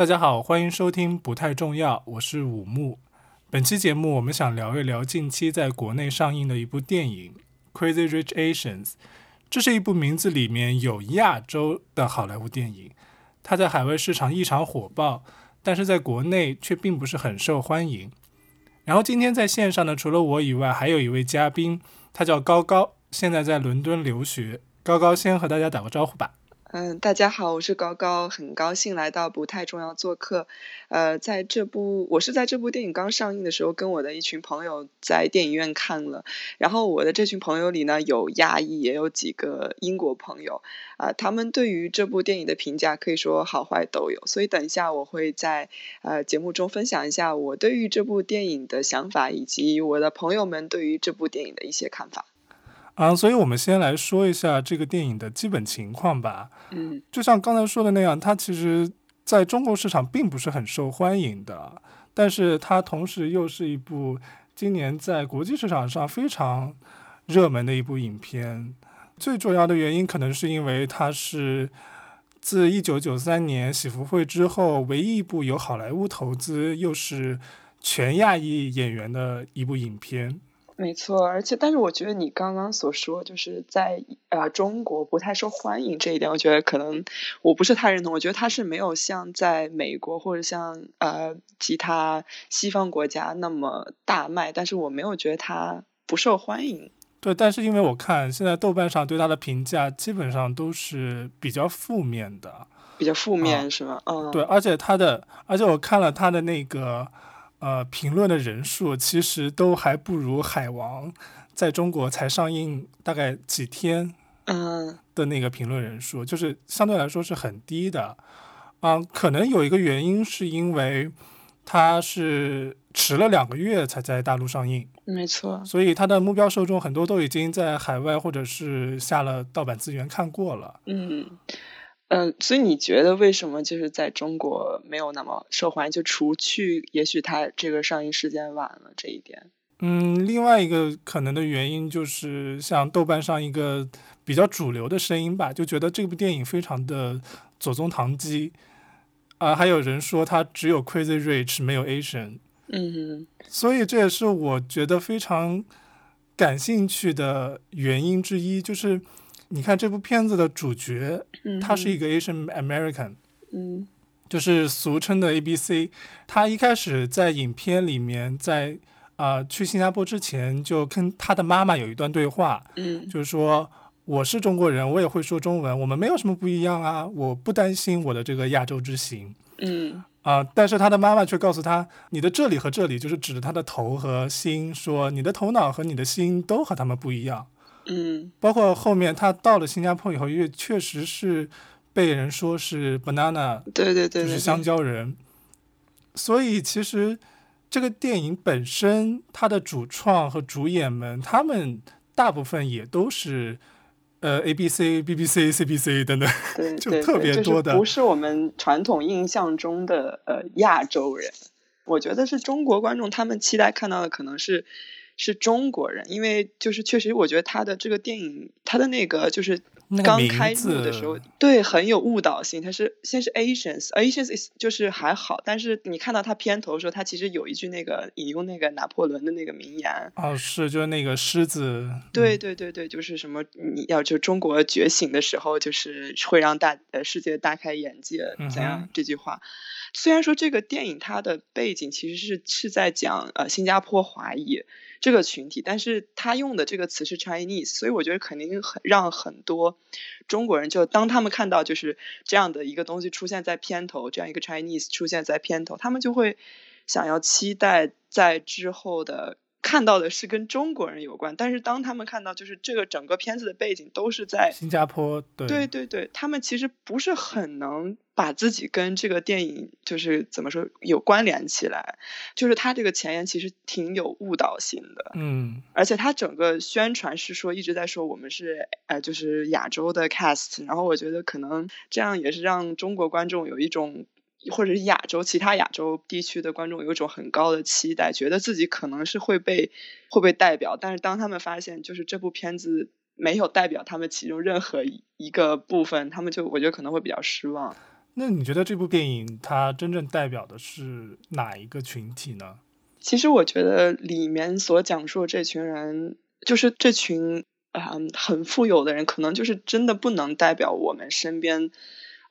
大家好，欢迎收听不太重要，我是武木。本期节目我们想聊一聊近期在国内上映的一部电影《Crazy Rich Asians》。这是一部名字里面有亚洲的好莱坞电影，它在海外市场异常火爆，但是在国内却并不是很受欢迎。然后今天在线上呢，除了我以外，还有一位嘉宾，他叫高高，现在在伦敦留学。高高先和大家打个招呼吧。嗯，大家好，我是高高，很高兴来到不太重要做客。呃，在这部我是在这部电影刚上映的时候，跟我的一群朋友在电影院看了。然后我的这群朋友里呢，有亚裔，也有几个英国朋友。啊，他们对于这部电影的评价可以说好坏都有。所以等一下我会在呃节目中分享一下我对于这部电影的想法，以及我的朋友们对于这部电影的一些看法。啊，所以我们先来说一下这个电影的基本情况吧。嗯，就像刚才说的那样，它其实在中国市场并不是很受欢迎的，但是它同时又是一部今年在国际市场上非常热门的一部影片。最重要的原因可能是因为它是自一九九三年喜福会之后唯一一部由好莱坞投资又是全亚裔演员的一部影片。没错，而且但是我觉得你刚刚所说，就是在呃中国不太受欢迎这一点，我觉得可能我不是太认同。我觉得它是没有像在美国或者像呃其他西方国家那么大卖，但是我没有觉得它不受欢迎。对，但是因为我看现在豆瓣上对它的评价基本上都是比较负面的，比较负面是吗？嗯，对，而且它的，而且我看了它的那个。呃，评论的人数其实都还不如《海王》在中国才上映大概几天，嗯，的那个评论人数，就是相对来说是很低的。啊，可能有一个原因是因为它是迟了两个月才在大陆上映，没错，所以它的目标受众很多都已经在海外或者是下了盗版资源看过了，嗯。嗯，所以你觉得为什么就是在中国没有那么受欢迎？就除去也许它这个上映时间晚了这一点。嗯，另外一个可能的原因就是像豆瓣上一个比较主流的声音吧，就觉得这部电影非常的左宗棠鸡啊，还有人说它只有 Crazy Rich 没有 Asian。嗯，所以这也是我觉得非常感兴趣的原因之一，就是。你看这部片子的主角，他是一个 Asian American，嗯，就是俗称的 A B C。他一开始在影片里面，在啊去新加坡之前，就跟他的妈妈有一段对话，嗯，就是说我是中国人，我也会说中文，我们没有什么不一样啊，我不担心我的这个亚洲之行，嗯，啊，但是他的妈妈却告诉他，你的这里和这里，就是指着他的头和心，说你的头脑和你的心都和他们不一样。嗯，包括后面他到了新加坡以后，因为确实是被人说是 banana，对对对，就是香蕉人。所以其实这个电影本身，它的主创和主演们，他们大部分也都是呃 A B C B B C C B C 等等，就特别多的，不是我们传统印象中的呃亚洲人。我觉得是中国观众他们期待看到的可能是。是中国人，因为就是确实，我觉得他的这个电影，他的那个就是刚开幕的时候，对，很有误导性。他是先是 Asians，Asians 就是还好，但是你看到他片头的时候，他其实有一句那个引用那个拿破仑的那个名言。哦，是，就是那个狮子。对对对对，就是什么你要就中国觉醒的时候，就是会让大呃世界大开眼界怎样这句话。虽然说这个电影它的背景其实是是在讲呃新加坡华裔。这个群体，但是他用的这个词是 Chinese，所以我觉得肯定很让很多中国人就当他们看到就是这样的一个东西出现在片头，这样一个 Chinese 出现在片头，他们就会想要期待在之后的。看到的是跟中国人有关，但是当他们看到就是这个整个片子的背景都是在新加坡，对对对对，他们其实不是很能把自己跟这个电影就是怎么说有关联起来，就是他这个前言其实挺有误导性的，嗯，而且他整个宣传是说一直在说我们是呃就是亚洲的 cast，然后我觉得可能这样也是让中国观众有一种。或者是亚洲其他亚洲地区的观众有一种很高的期待，觉得自己可能是会被会被代表，但是当他们发现就是这部片子没有代表他们其中任何一个部分，他们就我觉得可能会比较失望。那你觉得这部电影它真正代表的是哪一个群体呢？其实我觉得里面所讲述的这群人，就是这群啊很富有的人，可能就是真的不能代表我们身边。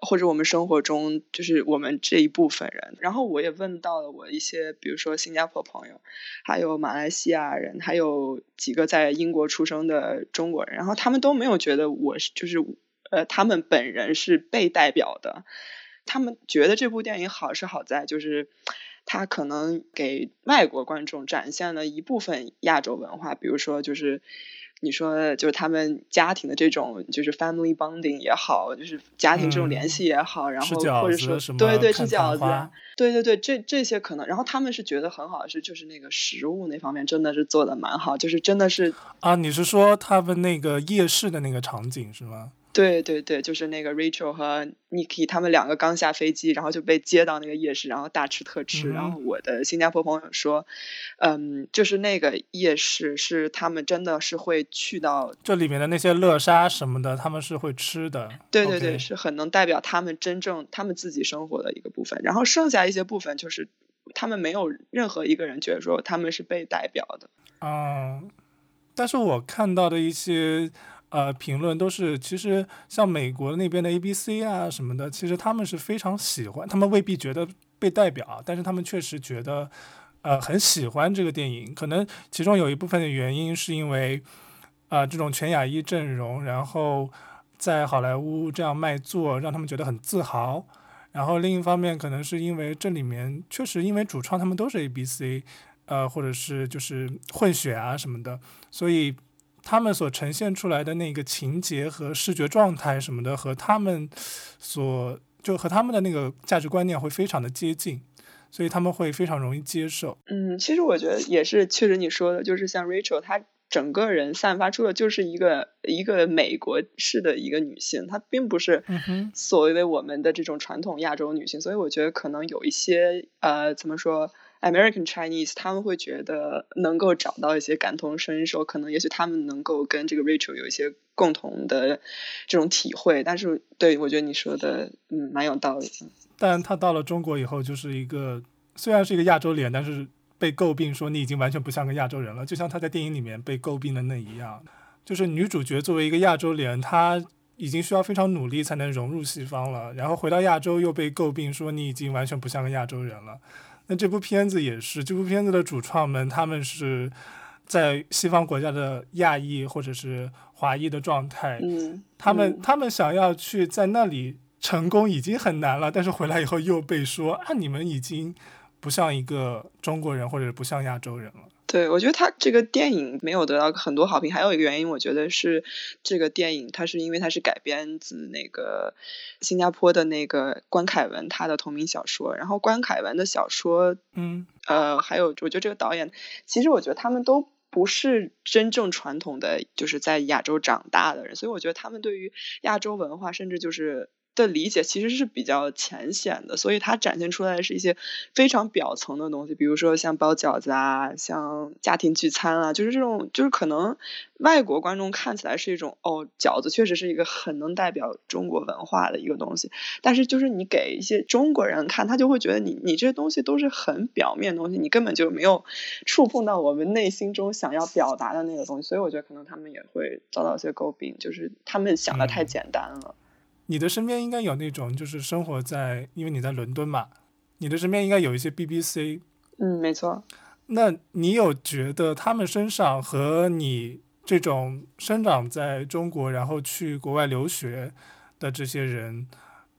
或者我们生活中就是我们这一部分人，然后我也问到了我一些，比如说新加坡朋友，还有马来西亚人，还有几个在英国出生的中国人，然后他们都没有觉得我是就是呃他们本人是被代表的，他们觉得这部电影好是好在就是他可能给外国观众展现了一部分亚洲文化，比如说就是。你说就是他们家庭的这种就是 family bonding 也好，就是家庭这种联系也好，然后或者说对对吃饺子，对对对这这些可能，然后他们是觉得很好是就是那个食物那方面真的是做的蛮好，就是真的是啊，你是说他们那个夜市的那个场景是吗？对对对，就是那个 Rachel 和 Nikki 他们两个刚下飞机，然后就被接到那个夜市，然后大吃特吃。然后我的新加坡朋友说，嗯，就是那个夜市是他们真的是会去到，这里面的那些乐沙什么的，他们是会吃的。对对对，是很能代表他们真正他们自己生活的一个部分。然后剩下一些部分就是他们没有任何一个人觉得说他们是被代表的。嗯，但是我看到的一些。呃，评论都是其实像美国那边的 A B C 啊什么的，其实他们是非常喜欢，他们未必觉得被代表，但是他们确实觉得呃很喜欢这个电影。可能其中有一部分的原因是因为啊这种全亚裔阵容，然后在好莱坞这样卖座，让他们觉得很自豪。然后另一方面，可能是因为这里面确实因为主创他们都是 A B C，呃或者是就是混血啊什么的，所以。他们所呈现出来的那个情节和视觉状态什么的，和他们所就和他们的那个价值观念会非常的接近，所以他们会非常容易接受。嗯，其实我觉得也是，确实你说的，就是像 Rachel，她整个人散发出的就是一个一个美国式的一个女性，她并不是所谓的我们的这种传统亚洲女性，所以我觉得可能有一些呃，怎么说？American Chinese，他们会觉得能够找到一些感同身受，可能也许他们能够跟这个 Rachel 有一些共同的这种体会。但是，对我觉得你说的，嗯，蛮有道理。但他到了中国以后，就是一个虽然是一个亚洲脸，但是被诟病说你已经完全不像个亚洲人了，就像他在电影里面被诟病的那一样。就是女主角作为一个亚洲脸，她已经需要非常努力才能融入西方了，然后回到亚洲又被诟病说你已经完全不像个亚洲人了。那这部片子也是，这部片子的主创们，他们是在西方国家的亚裔或者是华裔的状态，嗯，他们他们想要去在那里成功已经很难了，但是回来以后又被说啊，你们已经不像一个中国人或者不像亚洲人了。对，我觉得他这个电影没有得到很多好评，还有一个原因，我觉得是这个电影它是因为它是改编自那个新加坡的那个关凯文他的同名小说，然后关凯文的小说，嗯，呃，还有我觉得这个导演，其实我觉得他们都不是真正传统的就是在亚洲长大的人，所以我觉得他们对于亚洲文化，甚至就是。的理解其实是比较浅显的，所以它展现出来的是一些非常表层的东西，比如说像包饺子啊，像家庭聚餐啊，就是这种，就是可能外国观众看起来是一种哦，饺子确实是一个很能代表中国文化的一个东西，但是就是你给一些中国人看，他就会觉得你你这些东西都是很表面的东西，你根本就没有触碰到我们内心中想要表达的那个东西，所以我觉得可能他们也会遭到一些诟病，就是他们想的太简单了。你的身边应该有那种，就是生活在，因为你在伦敦嘛，你的身边应该有一些 BBC。嗯，没错。那你有觉得他们身上和你这种生长在中国，然后去国外留学的这些人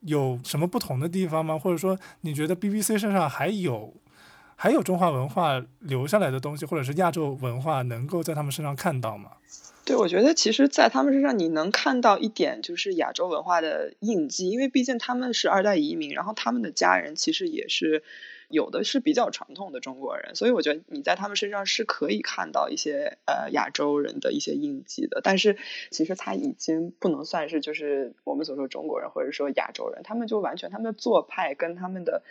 有什么不同的地方吗？或者说，你觉得 BBC 身上还有还有中华文化留下来的东西，或者是亚洲文化能够在他们身上看到吗？对，我觉得其实，在他们身上你能看到一点，就是亚洲文化的印记，因为毕竟他们是二代移民，然后他们的家人其实也是有的是比较传统的中国人，所以我觉得你在他们身上是可以看到一些呃亚洲人的一些印记的。但是其实他已经不能算是就是我们所说中国人或者说亚洲人，他们就完全他们的做派跟他们的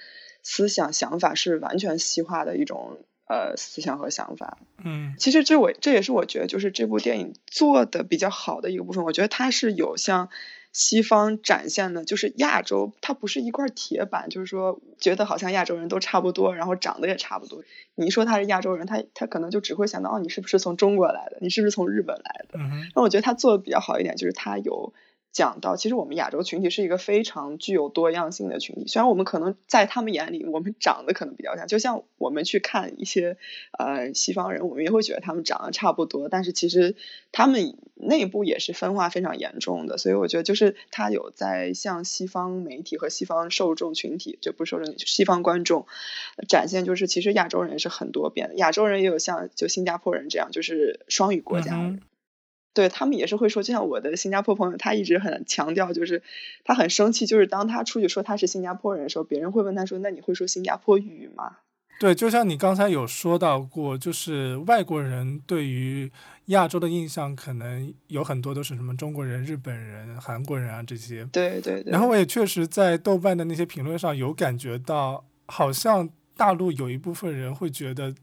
思想想法是完全西化的一种。呃，思想和想法，嗯，其实这我这也是我觉得就是这部电影做的比较好的一个部分。我觉得它是有像西方展现的，就是亚洲，它不是一块铁板，就是说觉得好像亚洲人都差不多，然后长得也差不多。你一说他是亚洲人，他他可能就只会想到哦，你是不是从中国来的？你是不是从日本来的？那我觉得他做的比较好一点，就是他有。讲到，其实我们亚洲群体是一个非常具有多样性的群体。虽然我们可能在他们眼里，我们长得可能比较像，就像我们去看一些呃西方人，我们也会觉得他们长得差不多，但是其实他们内部也是分化非常严重的。所以我觉得，就是他有在向西方媒体和西方受众群体，就不是受众，西方观众展现，就是其实亚洲人是很多变的。亚洲人也有像就新加坡人这样，就是双语国家。对他们也是会说，就像我的新加坡朋友，他一直很强调，就是他很生气，就是当他出去说他是新加坡人的时候，别人会问他说：“那你会说新加坡语吗？”对，就像你刚才有说到过，就是外国人对于亚洲的印象，可能有很多都是什么中国人、日本人、韩国人啊这些。对对对。然后我也确实在豆瓣的那些评论上有感觉到，好像大陆有一部分人会觉得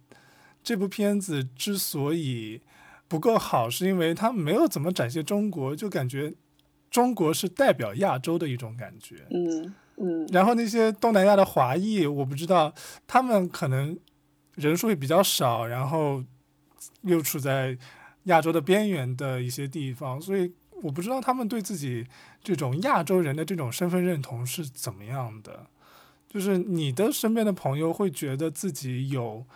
这部片子之所以。不够好，是因为他没有怎么展现中国，就感觉中国是代表亚洲的一种感觉。嗯嗯。然后那些东南亚的华裔，我不知道他们可能人数也比较少，然后又处在亚洲的边缘的一些地方，所以我不知道他们对自己这种亚洲人的这种身份认同是怎么样的。就是你的身边的朋友会觉得自己有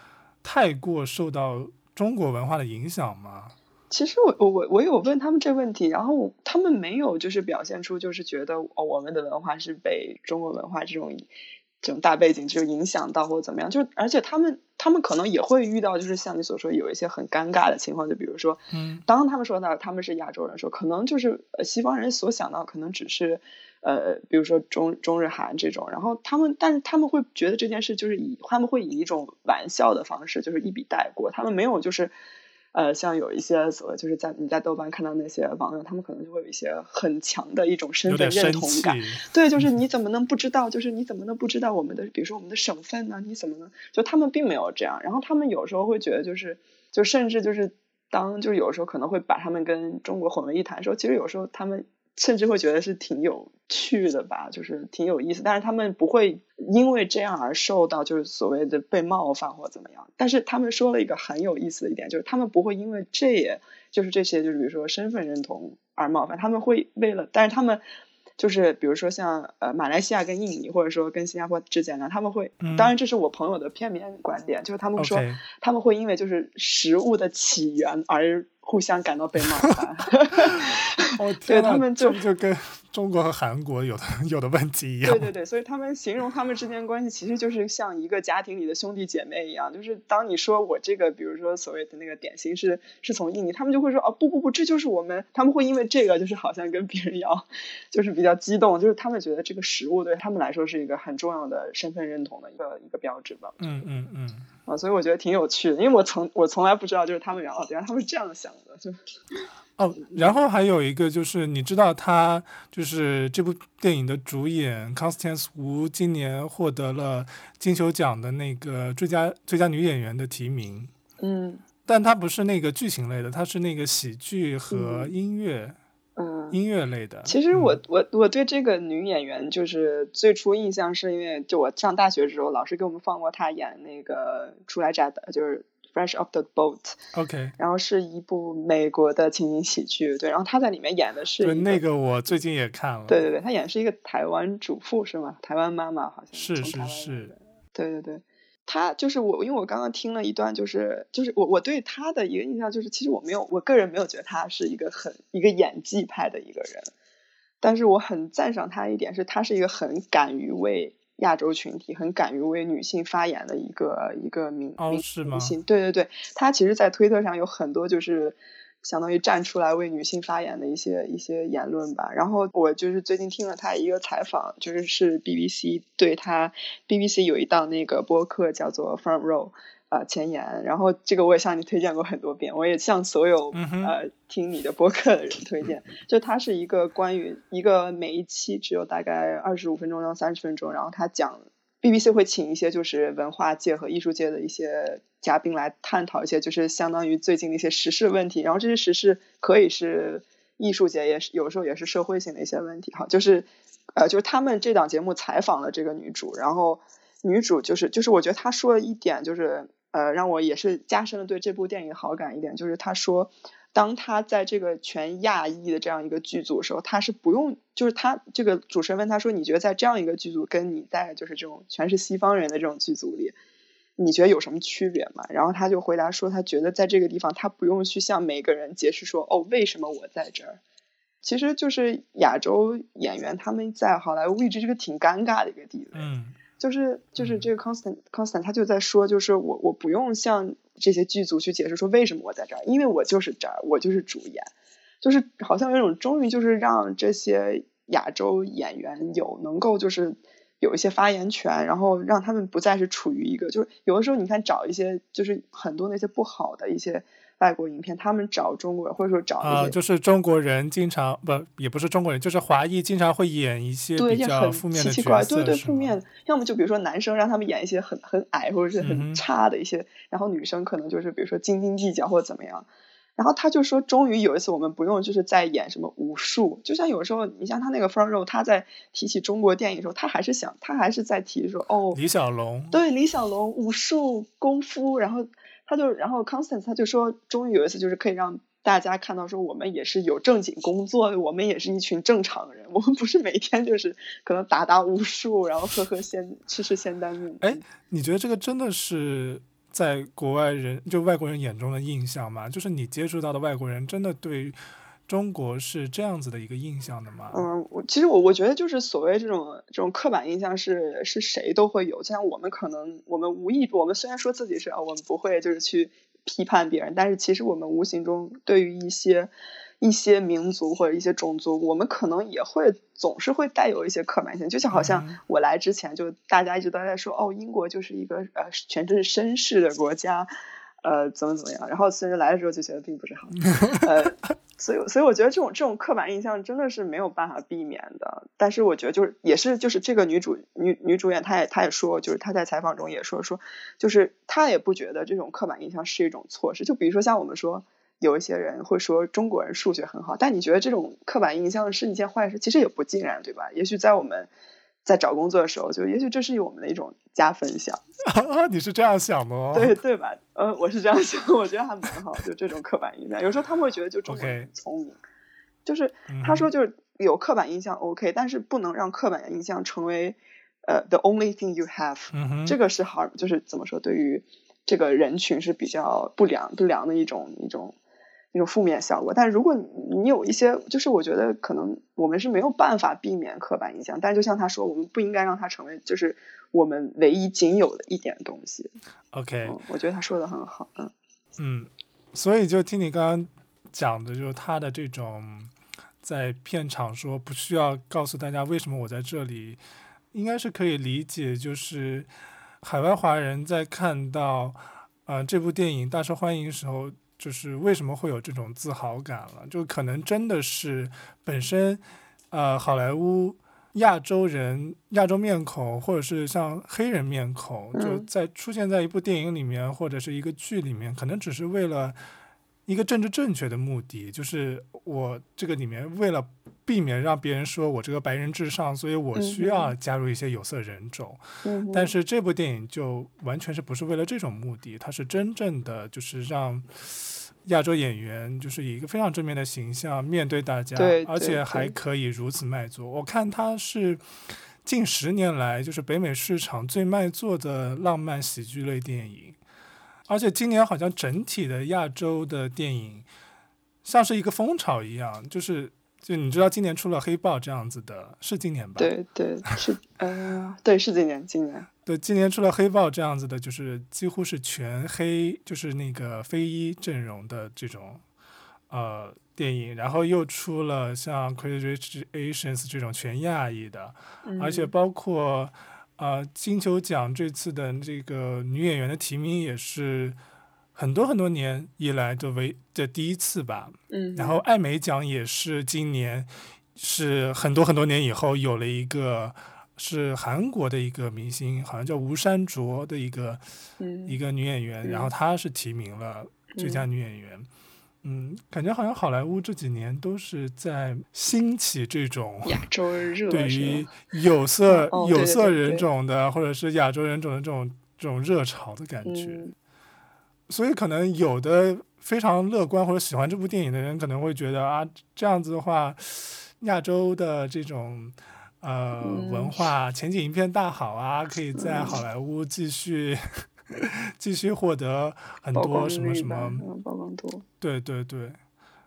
太过受到。中国文化的影响吗？其实我我我我有问他们这问题，然后他们没有就是表现出就是觉得哦我们的文化是被中国文化这种这种大背景就影响到或者怎么样，就而且他们他们可能也会遇到就是像你所说有一些很尴尬的情况，就比如说，嗯，当他们说到他们是亚洲人，说可能就是西方人所想到可能只是呃比如说中中日韩这种，然后他们但是他们会觉得这件事就是以他们会以一种玩笑的方式就是一笔带过，他们没有就是。呃，像有一些所谓就是在你在豆瓣看到那些网友，他们可能就会有一些很强的一种身份认同感。对，就是你怎么能不知道？就是你怎么能不知道我们的，比如说我们的省份呢？你怎么能？就他们并没有这样。然后他们有时候会觉得，就是就甚至就是当就是有时候可能会把他们跟中国混为一谈，说其实有时候他们。甚至会觉得是挺有趣的吧，就是挺有意思，但是他们不会因为这样而受到就是所谓的被冒犯或怎么样。但是他们说了一个很有意思的一点，就是他们不会因为这也就是这些就是比如说身份认同而冒犯，他们会为了，但是他们。就是比如说像呃马来西亚跟印尼或者说跟新加坡之间呢，他们会，当然这是我朋友的片面观点，就是他们说他们会因为就是食物的起源而互相感到被冒犯。对他们就就跟中国和韩国有的有的问题一样。对对对，所以他们形容他们之间关系其实就是像一个家庭里的兄弟姐妹一样，就是当你说我这个比如说所谓的那个点心是是从印尼，他们就会说哦不不不，这就是我们，他们会因为这个就是好像跟别人要 就是比较。激动，就是他们觉得这个食物对他们来说是一个很重要的身份认同的一个一个标志吧。嗯嗯嗯。啊，所以我觉得挺有趣的，因为我从我从来不知道，就是他们原来原来他们是这样想的，就。哦，然后还有一个就是，你知道他就是这部电影的主演 Constance Wu 今年获得了金球奖的那个最佳最佳女演员的提名。嗯。但她不是那个剧情类的，她是那个喜剧和音乐。音乐类的，其实我我我对这个女演员就是最初印象是因为就我上大学的时候，老师给我们放过她演那个初来乍的，就是 Fresh Off the Boat。OK。然后是一部美国的情景喜剧，对，然后她在里面演的是。对，那个我最近也看了。对对对，她演的是一个台湾主妇是吗？台湾妈妈好像是是是。对对对。他就是我，因为我刚刚听了一段，就是就是我我对他的一个印象就是，其实我没有，我个人没有觉得他是一个很一个演技派的一个人，但是我很赞赏他一点是，他是一个很敢于为亚洲群体、很敢于为女性发言的一个一个明明明星。对对对，他其实，在推特上有很多就是。相当于站出来为女性发言的一些一些言论吧。然后我就是最近听了他一个采访，就是是 BBC 对他 BBC 有一档那个播客叫做 Front Row 啊前言。然后这个我也向你推荐过很多遍，我也向所有呃听你的播客的人推荐。就它是一个关于一个每一期只有大概二十五分钟到三十分钟，然后他讲 BBC 会请一些就是文化界和艺术界的一些。嘉宾来探讨一些就是相当于最近的一些时事问题，然后这些时事可以是艺术界也是有时候也是社会性的一些问题哈，就是呃就是他们这档节目采访了这个女主，然后女主就是就是我觉得她说了一点就是呃让我也是加深了对这部电影好感一点，就是她说。当他在这个全亚裔的这样一个剧组的时候，他是不用，就是他这个主持人问他说：“你觉得在这样一个剧组，跟你在就是这种全是西方人的这种剧组里，你觉得有什么区别吗？”然后他就回答说：“他觉得在这个地方，他不用去向每个人解释说，哦，为什么我在这儿。其实就是亚洲演员他们在好莱坞一直是个挺尴尬的一个地位。”嗯。就是就是这个 constant constant 他就在说，就是我我不用向这些剧组去解释说为什么我在这儿，因为我就是这儿，我就是主演，就是好像有一种终于就是让这些亚洲演员有能够就是有一些发言权，然后让他们不再是处于一个就是有的时候你看找一些就是很多那些不好的一些。外国影片，他们找中国人，或者说找啊，就是中国人经常不，也不是中国人，就是华裔经常会演一些比较负面的角色，对对，负面。要么就比如说男生让他们演一些很很矮或者是很差的一些，然后女生可能就是比如说斤斤计较或者怎么样。然后他就说，终于有一次我们不用就是在演什么武术，就像有时候你像他那个 front row，他在提起中国电影的时候，他还是想，他还是在提说哦，李小龙，对，李小龙武术功夫，然后。他就，然后 Constance 他就说，终于有一次就是可以让大家看到，说我们也是有正经工作的，我们也是一群正常人，我们不是每天就是可能打打武术，然后喝喝仙吃吃仙丹的。哎，你觉得这个真的是在国外人就外国人眼中的印象吗？就是你接触到的外国人真的对？中国是这样子的一个印象的吗？嗯，我其实我我觉得就是所谓这种这种刻板印象是是谁都会有，就像我们可能我们无意我们虽然说自己是啊，我们不会就是去批判别人，但是其实我们无形中对于一些一些民族或者一些种族，我们可能也会总是会带有一些刻板性，就像好像我来之前就大家一直都在说哦，英国就是一个呃全真是绅士的国家。呃，怎么怎么样？然后其实来的时候就觉得并不是好，呃，所以所以我觉得这种这种刻板印象真的是没有办法避免的。但是我觉得就是也是就是这个女主女女主演她也她也说，就是她在采访中也说说，就是她也不觉得这种刻板印象是一种错事。就比如说像我们说有一些人会说中国人数学很好，但你觉得这种刻板印象是一件坏事？其实也不尽然，对吧？也许在我们。在找工作的时候，就也许这是我们的一种加分项。你是这样想的吗？对对吧？呃，我是这样想，我觉得还蛮好。就这种刻板印象，有时候他们会觉得就中国人聪明，就是他说就是有刻板印象 OK，但是不能让刻板印象成为呃 the only thing you have。这个是好，就是怎么说，对于这个人群是比较不良不良的一种一种。那种负面效果，但如果你你有一些，就是我觉得可能我们是没有办法避免刻板印象，但就像他说，我们不应该让它成为就是我们唯一仅有的一点东西。OK，我觉得他说的很好，嗯嗯，所以就听你刚刚讲的，就是他的这种在片场说不需要告诉大家为什么我在这里，应该是可以理解，就是海外华人在看到啊这部电影大受欢迎的时候。就是为什么会有这种自豪感了？就可能真的是本身，呃，好莱坞亚洲人、亚洲面孔，或者是像黑人面孔，就在出现在一部电影里面或者是一个剧里面，可能只是为了。一个政治正确的目的，就是我这个里面为了避免让别人说我这个白人至上，所以我需要加入一些有色人种。但是这部电影就完全是不是为了这种目的，它是真正的就是让亚洲演员就是以一个非常正面的形象面对大家，而且还可以如此卖座。我看它是近十年来就是北美市场最卖座的浪漫喜剧类电影。而且今年好像整体的亚洲的电影像是一个风潮一样，就是就你知道今年出了《黑豹》这样子的，是今年吧？对对是，呃，对是今年，今年对今年出了《黑豹》这样子的，就是几乎是全黑，就是那个非裔阵容的这种呃电影，然后又出了像《Crazy Rich Asians》这种全亚裔的，而且包括。啊，金球奖这次的这个女演员的提名也是很多很多年以来的唯的第一次吧。嗯。然后艾美奖也是今年是很多很多年以后有了一个是韩国的一个明星，好像叫吴珊卓的一个一个女演员，然后她是提名了最佳女演员。嗯，感觉好像好莱坞这几年都是在兴起这种亚洲热，对于有色 哦有色人种的或者是亚洲人种的这种这种热潮的感觉。嗯。所以可能有的非常乐观或者喜欢这部电影的人可能会觉得啊，这样子的话，亚洲的这种呃、嗯。文化前景一片大好啊，可以在好莱坞继续继续获得很多什么什么，嗯曝光度。对对对，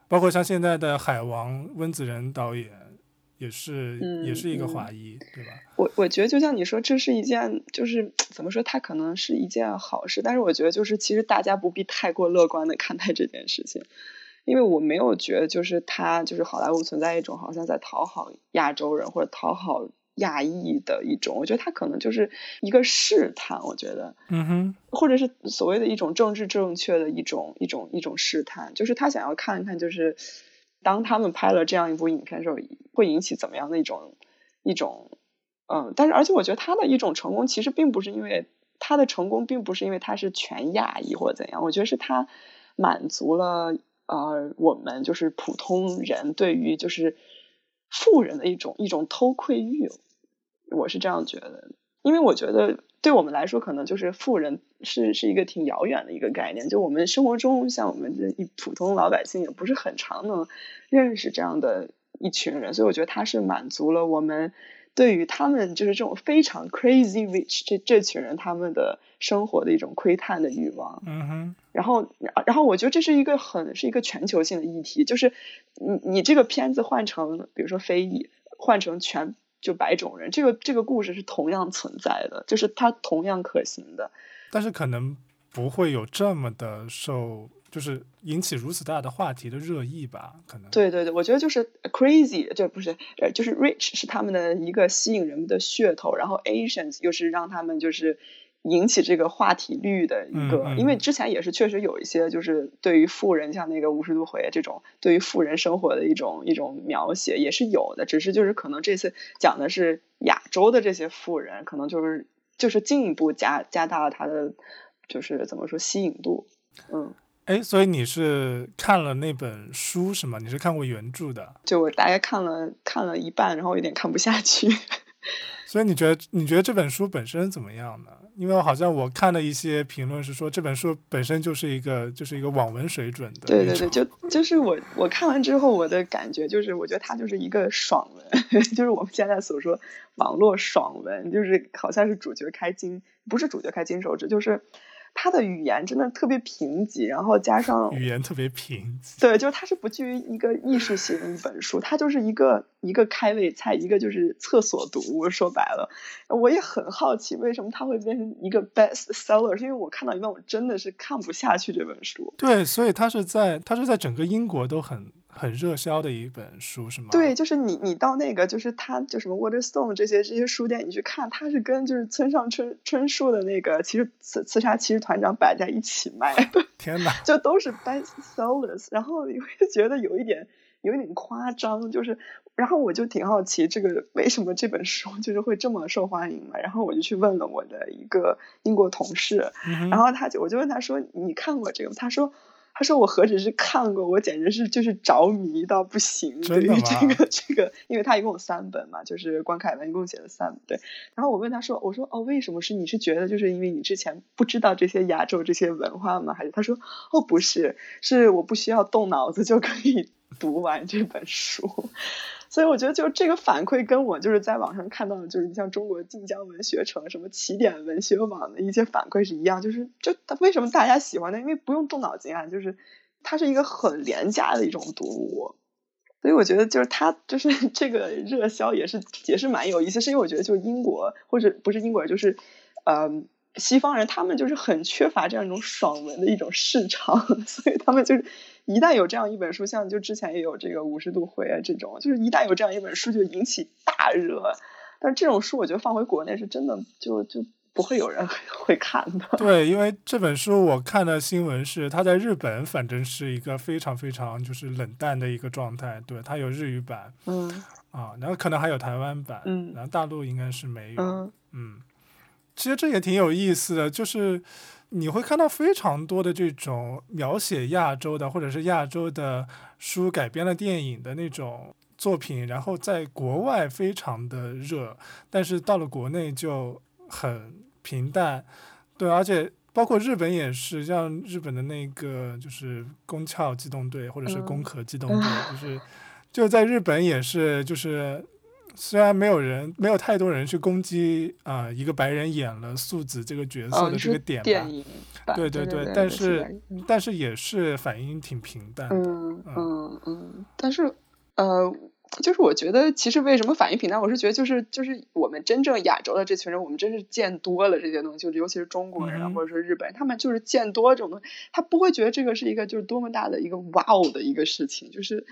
包括像现在的海王温子仁导演。也是，嗯也是一个嗯华裔，对吧？我我觉得就像你说，这是一件就是怎么说，它可能是一件好事，但是我觉得就是其实大家不必太过乐观的看待这件事情，因为我没有觉得就是它就是好莱坞存在一种好像在讨好亚洲人或者讨好亚裔的一种，我觉得他可能就是一个试探，我觉得，嗯哼，或者是所谓的一种政治正确的一种一种一种试探，就是他想要看一看就是。当他们拍了这样一部影片的时候，会引起怎么样的一种一种，嗯，但是而且我觉得他的一种成功，其实并不是因为他的成功，并不是因为他是全亚裔或者怎样，我觉得是他满足了呃我们就是普通人对于就是富人的一种一种偷窥欲，我是这样觉得，因为我觉得对我们来说，可能就是富人是是一个挺遥远的一个概念。就我们生活中，像我们这一普通老百姓，也不是很常能认识这样的一群人，所以我觉得他是满足了我们对于他们就是这种非常 crazy rich 这这群人他们的生活的一种窥探的欲望。嗯哼，然后，然后我觉得这是一个很是一个全球性的议题，就是你你这个片子换成比如说非裔，换成全。就白种人，这个这个故事是同样存在的，就是它同样可行的，但是可能不会有这么的受，就是引起如此大的话题的热议吧？可能对对对，我觉得就是 crazy，就不是呃，就是 rich 是他们的一个吸引人们的噱头，然后 Asians 又是让他们就是引起这个话题率的一个，嗯嗯、因为之前也是确实有一些就是对于富人，像那个五十度回这种对于富人生活的一种一种描写也是有的，只是就是可能这次讲的是亚洲的这些富人，可能就是就是进一步加加大了他的就是怎么说吸引度，嗯。哎，所以你是看了那本书是吗？你是看过原著的？就我大概看了看了一半，然后有点看不下去。所以你觉得你觉得这本书本身怎么样呢？因为好像我看了一些评论是说这本书本身就是一个就是一个网文水准的。对对对，就就是我我看完之后我的感觉就是，我觉得它就是一个爽文，就是我们现在所说网络爽文，就是好像是主角开金，不是主角开金手指，就是。他的语言真的特别贫瘠，然后加上语言特别贫瘠，对，就是它是不具于一个艺术性的一本书，它就是一个一个开胃菜，一个就是厕所读物。说白了，我也很好奇为什么它会变成一个 best seller，是因为我看到一半我真的是看不下去这本书。对，所以他是在他是在整个英国都很很热销的一本书，是吗？对，就是你你到那个就是他就什么 Waterstone 这些这些书店，你去看，他是跟就是村上春春树的那个其实刺刺杀骑士团长摆在一起卖的。天哪，就都是 best sellers，然后你会觉得有一点有一点夸张，就是然后我就挺好奇这个为什么这本书就是会这么受欢迎嘛？然后我就去问了我的一个英国同事，嗯、然后他就我就问他说你看过这个？他说。他说：“我何止是看过，我简直是就是着迷到不行。对于这个这个，因为他一共有三本嘛，就是关凯文一共写了三本。对，然后我问他说：“我说哦，为什么是你是觉得就是因为你之前不知道这些亚洲这些文化吗？还是他说哦不是，是我不需要动脑子就可以 读完这本书。”所以我觉得，就这个反馈跟我就是在网上看到的，就是你像中国晋江文学城、什么起点文学网的一些反馈是一样，就是就为什么大家喜欢呢？因为不用动脑筋啊，就是它是一个很廉价的一种读物，所以我觉得就是它就是 这个热销也是也是蛮有意思，是因为我觉得就是英国或者不是英国，就是嗯。西方人他们就是很缺乏这样一种爽文的一种市场，所以他们就是一旦有这样一本书，像就之前也有这个五十度灰啊这种，就是一旦有这样一本书就引起大热。但是这种书我觉得放回国内是真的就就不会有人 会看的。对，因为这本书我看的新闻是它在日本反正是一个非常非常就是冷淡的一个状态，对，它有日语版，嗯啊，然后可能还有台湾版，嗯，然后大陆应该是没有，嗯嗯。其实这也挺有意思的，就是你会看到非常多的这种描写亚洲的或者是亚洲的书改编的电影的那种作品，然后在国外非常的热，但是到了国内就很平淡。对，而且包括日本也是，像日本的那个就是宫壳机动队或者是攻壳机动队，就是就在日本也是就是。虽然没有人，没有太多人去攻击啊，一个白人演了素子这个角色的这个点吧，对对对，但是但是也是反应挺平淡的，嗯嗯。嗯，但是呃，就是我觉得其实为什么反应平淡，我是觉得就是就是我们真正亚洲的这群人，我们真是见多了这些东西，就尤其是中国人或者说日本人，他们就是见多这种东西，他不会觉得这个是一个就是多么大的一个哇哦的一个事情，就是。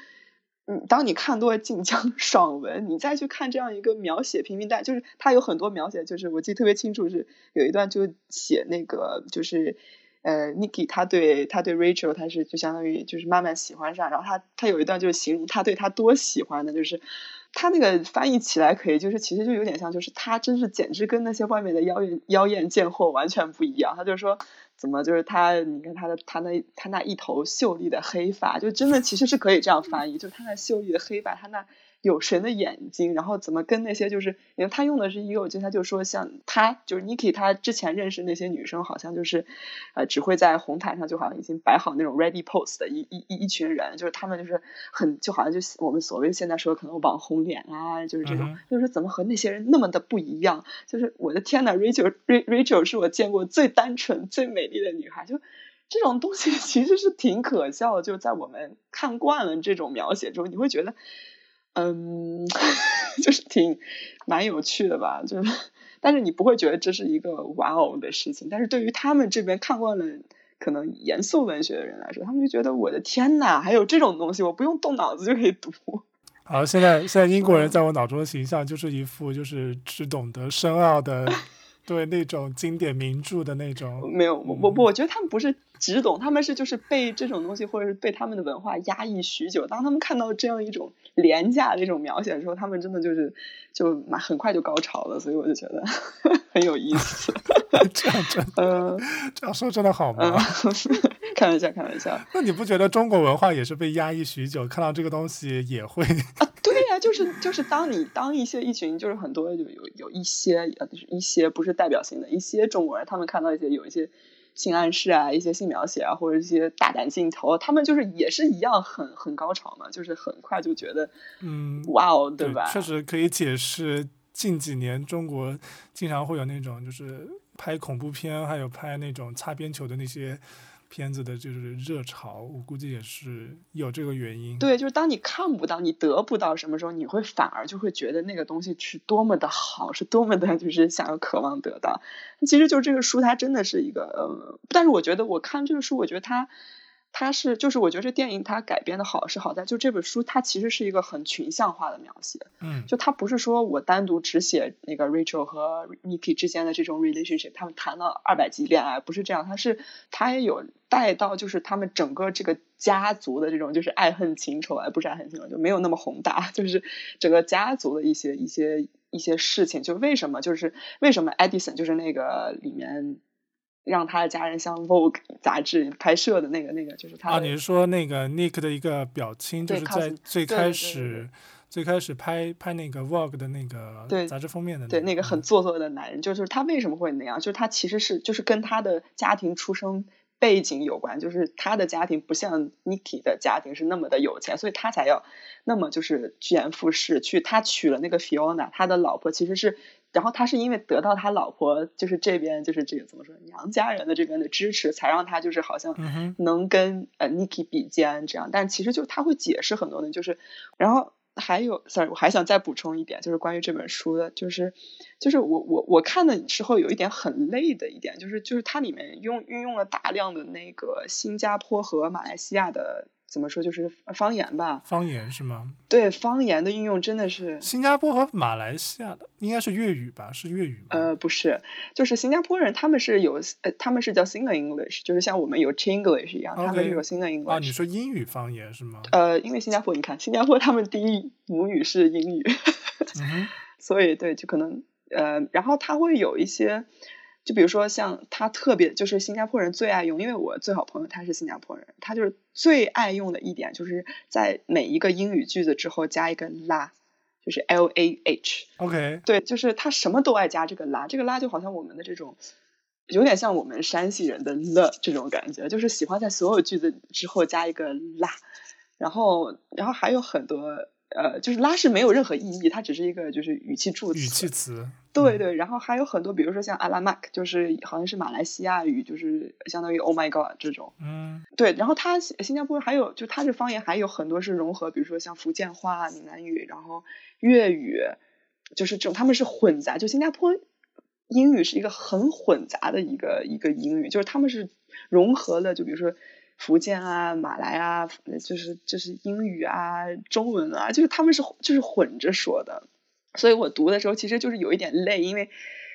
嗯，当你看多了晋江 爽文，你再去看这样一个描写平民代，就是他有很多描写，就是我记得特别清楚，是有一段就写那个，就是呃，Niki 他对他对 Rachel 他是就相当于就是慢慢喜欢上，然后他他有一段就是形容他对他多喜欢的，就是他那个翻译起来可以，就是其实就有点像，就是他真是简直跟那些外面的妖艳妖艳贱货完全不一样，他就说。怎么就是他？你看他的他那他那一头秀丽的黑发，就真的其实是可以这样翻译，就他那秀丽的黑发，他那。有神的眼睛，然后怎么跟那些就是，因为他用的是一个，我记得他就说像他就是 Niki，他之前认识那些女生，好像就是，呃，只会在红毯上就好像已经摆好那种 ready pose 的一一一一群人，就是他们就是很就好像就我们所谓现在说可能网红脸啊，就是这种，就是怎么和那些人那么的不一样？就是我的天呐 r a c h e l Rachel 是我见过最单纯、最美丽的女孩，就这种东西 其实是挺可笑的。就在我们看惯了这种描写之后，你会觉得。嗯，就是挺蛮有趣的吧，就是，但是你不会觉得这是一个玩偶的事情，但是对于他们这边看惯了可能严肃文学的人来说，他们就觉得我的天呐，还有这种东西，我不用动脑子就可以读。好，现在现在英国人在我脑中的形象就是一副就是只懂得深奥的。对那种经典名著的那种，没有我我我觉得他们不是只懂，他们是就是被这种东西或者是被他们的文化压抑许久。当他们看到这样一种廉价的一种描写的时候，他们真的就是就蛮很快就高潮了。所以我就觉得 很有意思。这样真的，这样说真的好吗？开玩笑，开玩笑。那你不觉得中国文化也是被压抑许久？看到这个东西也会啊？对呀，就是就是，当你当一些一群就是很多有有有一些呃，就是一些不是代表性的一些中国人，他们看到一些有一些性暗示啊，一些性描写啊，或者一些大胆镜头，他们就是也是一样很很高潮嘛，就是很快就觉得嗯，哇哦，对吧？确实可以解释近几年中国经常会有那种就是拍恐怖片，还有拍那种擦边球的那些。片子的就是热潮，我估计也是有这个原因。对，就是当你看不到、你得不到什么时候，你会反而就会觉得那个东西是多么的好，是多么的，就是想要渴望得到。其实就是这个书，它真的是一个呃，但是我觉得我看这个书，我觉得它。它是，就是我觉得这电影它改编的好是好在，就这本书它其实是一个很群像化的描写，嗯，就它不是说我单独只写那个 Rachel 和 Nicky 之间的这种 relationship，他们谈了二百集恋爱，不是这样，它是它也有带到就是他们整个这个家族的这种就是爱恨情仇，哎不是爱恨情仇，就没有那么宏大，就是整个家族的一些一些一些事情，就为什么就是为什么 Edison 就是那个里面。让他的家人向 Vogue 杂志拍摄的那个那个就是他啊，你是说那个 Nick 的一个表亲，就是在最开始最开始拍拍那个 Vogue 的那个杂志封面的对那个很做作的男人，就是他为什么会那样？就是他其实是就是跟他的家庭出生背景有关，就是他的家庭不像 Nicky 的家庭是那么的有钱，所以他才要那么就是趋炎附势去他娶了那个 Fiona，他的老婆其实是。然后他是因为得到他老婆就是这边就是这个怎么说娘家人的这边的支持，才让他就是好像能跟呃 Niki 比肩这样。但其实就是他会解释很多的，就是然后还有，sorry，我还想再补充一点，就是关于这本书的，就是就是我我我看的时候有一点很累的一点，就是就是它里面用运用了大量的那个新加坡和马来西亚的。怎么说就是方言吧？方言是吗？对，方言的运用真的是。新加坡和马来西亚的应该是粤语吧？是粤语吗？呃，不是，就是新加坡人，他们是有呃，他们是叫 Single English，就是像我们有 Chinglish 一样，他们是有 Single English。啊，你说英语方言是吗？呃，因为新加坡，你看新加坡他们第一母语是英语，所以对，就可能呃，然后他会有一些。就比如说像他特别就是新加坡人最爱用，因为我最好朋友他是新加坡人，他就是最爱用的一点就是在每一个英语句子之后加一个拉，就是 L A H。OK，对，就是他什么都爱加这个拉，这个拉就好像我们的这种，有点像我们山西人的了这种感觉，就是喜欢在所有句子之后加一个啦，然后然后还有很多呃，就是拉是没有任何意义，它只是一个就是语气助词。语气词。对对，然后还有很多，比如说像阿拉麦克，就是好像是马来西亚语，就是相当于 Oh my God 这种。嗯，对，然后它新加坡还有，就它这方言还有很多是融合，比如说像福建话、闽南语，然后粤语，就是这种他们是混杂，就新加坡英语是一个很混杂的一个一个英语，就是他们是融合了，就比如说福建啊、马来啊，就是就是英语啊、中文啊，就是他们是就是混着说的。所以我读的时候其实就是有一点累，因为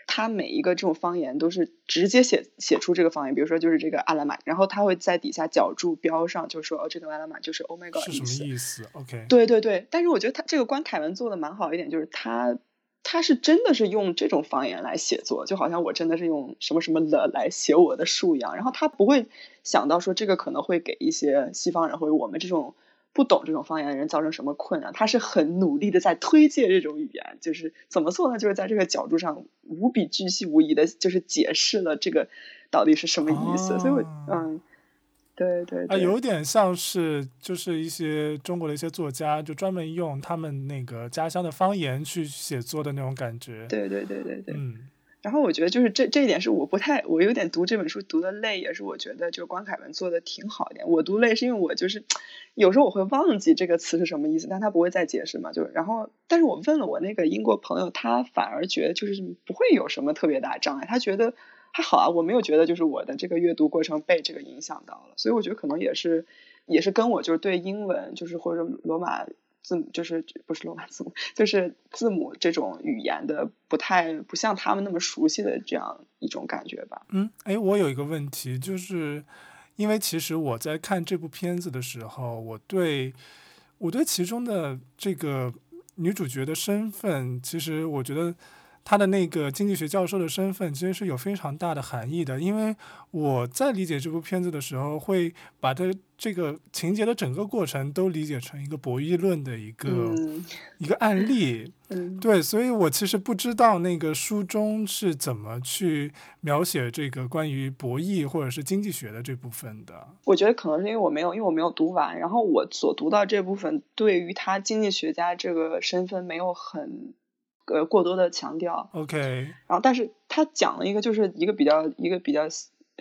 他每一个这种方言都是直接写写出这个方言，比如说就是这个阿拉玛，然后他会在底下脚注标上，就说哦这个阿拉玛就是 Oh my God 是什么意思？OK，对对对，但是我觉得他这个关凯文做的蛮好一点，就是他他是真的是用这种方言来写作，就好像我真的是用什么什么了来写我的书一样，然后他不会想到说这个可能会给一些西方人或者我们这种。不懂这种方言的人造成什么困扰？他是很努力的在推介这种语言，就是怎么做呢？就是在这个角度上无比巨细无遗的，就是解释了这个到底是什么意思。哦、所以我，嗯，对对对，啊，有点像是就是一些中国的一些作家，就专门用他们那个家乡的方言去写作的那种感觉。对对对对对，嗯。然后我觉得就是这这一点是我不太，我有点读这本书读的累，也是我觉得就是关凯文做的挺好一点。我读累是因为我就是有时候我会忘记这个词是什么意思，但他不会再解释嘛，就然后但是我问了我那个英国朋友，他反而觉得就是不会有什么特别大障碍，他觉得还好啊，我没有觉得就是我的这个阅读过程被这个影响到了，所以我觉得可能也是也是跟我就是对英文就是或者罗马。字母就是不是罗马字母，就是字母这种语言的不太不像他们那么熟悉的这样一种感觉吧。嗯，哎，我有一个问题，就是因为其实我在看这部片子的时候，我对我对其中的这个女主角的身份，其实我觉得她的那个经济学教授的身份，其实是有非常大的含义的。因为我在理解这部片子的时候，会把它这个情节的整个过程都理解成一个博弈论的一个、嗯、一个案例。嗯，对，所以我其实不知道那个书中是怎么去描写这个关于博弈或者是经济学的这部分的。我觉得可能是因为我没有，因为我没有读完，然后我所读到这部分对于他经济学家这个身份没有很呃过多的强调。OK，然后但是他讲了一个就是一个比较一个比较。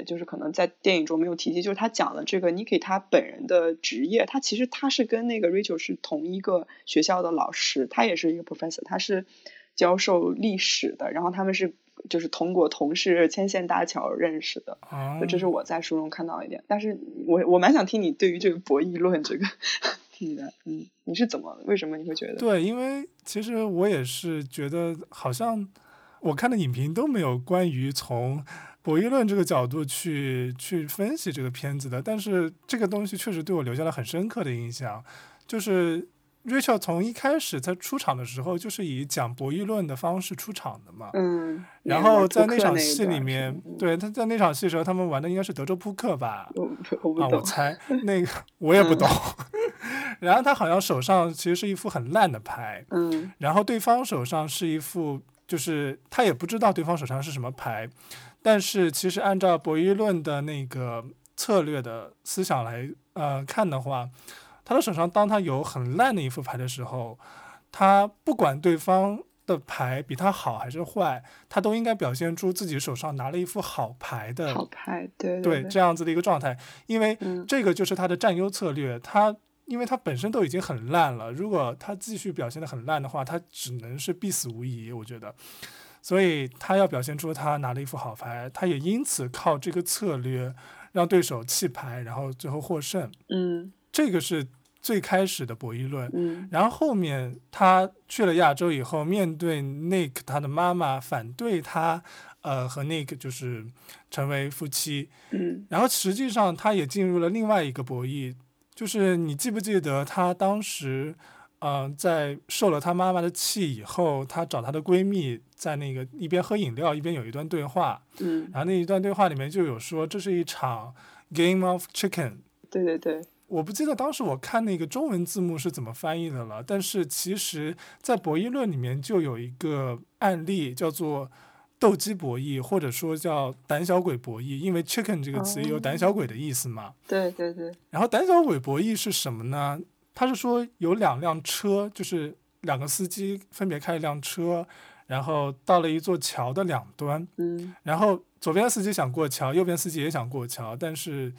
就是可能在电影中没有提及，就是他讲了这个 Niki 他本人的职业，他其实他是跟那个 Rachel 是同一个学校的老师，他也是一个 professor，他是教授历史的，然后他们是就是通过同事牵线搭桥认识的，哦、这是我在书中看到一点。但是我我蛮想听你对于这个博弈论这个你的，嗯，你是怎么为什么你会觉得？对，因为其实我也是觉得好像我看的影评都没有关于从。博弈论这个角度去去分析这个片子的，但是这个东西确实对我留下了很深刻的印象。就是 Rachel 从一开始在出场的时候，就是以讲博弈论的方式出场的嘛。嗯。然后在那场戏里嗯面，对他在那场戏的时候，他们玩的应该是德州扑克吧？啊，我猜那个我也不懂。然后他好像手上其实是一副很烂的牌。嗯。然后对方手上是一副，就是他也不知道对方手上是什么牌。但是其实按照博弈论的那个策略的思想来呃看的话，他的手上当他有很烂的一副牌的时候，他不管对方的牌比他好还是坏，他都应该表现出自己手上拿了一副好牌的好牌，对对这样子的一个状态，因为嗯这个就是他的占优策略。他因为他本身都已经很烂了，如果他继续表现的很烂的话，他只能是必死无疑，我觉得。所以他要表现出他拿了一副好牌，他也因此靠这个策略让对手弃牌，然后最后获胜。嗯，这个是最开始的博弈论。嗯，然后后面他去了亚洲以后，面对 Nick 他的妈妈反对他，呃，和 Nick 就是成为夫妻。嗯，然后实际上他也进入了另外一个博弈，就是你记不记得他当时？嗯，在受了他妈妈的气以后，他找她的闺蜜在那个一边喝饮料一边有一段对话，嗯，然后那一段对话里面就有说这是一场 game of chicken。对对对，我不记得当时我看那个中文字幕是怎么翻译的了，但是其实，在博弈论里面就有一个案例叫做斗鸡博弈，或者说叫胆小鬼博弈，因为 chicken 这个词也有胆小鬼的意思嘛。对对对，然后胆小鬼博弈是什么呢？他是说有两辆车，就是两个司机分别开一辆车，然后到了一座桥的两端，嗯然后左边司机想过桥，右边司机也想过桥，但是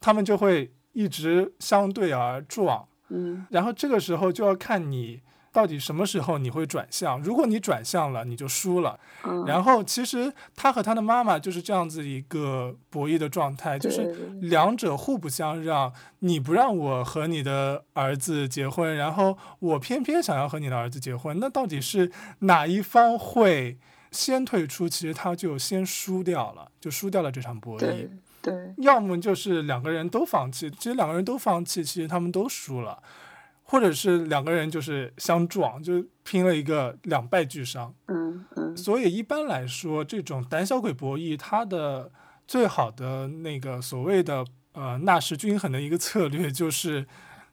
他们就会一直相对而撞，嗯然后这个时候就要看你到底什么时候你会转向。如果你转向了，你就输了。嗯，然后其实他和他的妈妈就是这样子一个博弈的状态，就是两者互不相让。你不让我和你的儿子结婚，然后我偏偏想要和你的儿子结婚，那到底是哪一方会先退出？其实他就先输掉了，就输掉了这场博弈对。要么就是两个人都放弃，其实两个人都放弃，其实他们都输了，或者是两个人就是相撞，就拼了一个两败俱伤。嗯嗯所以一般来说，这种胆小鬼博弈，它的最好的那个所谓的呃纳什均衡的一个策略就是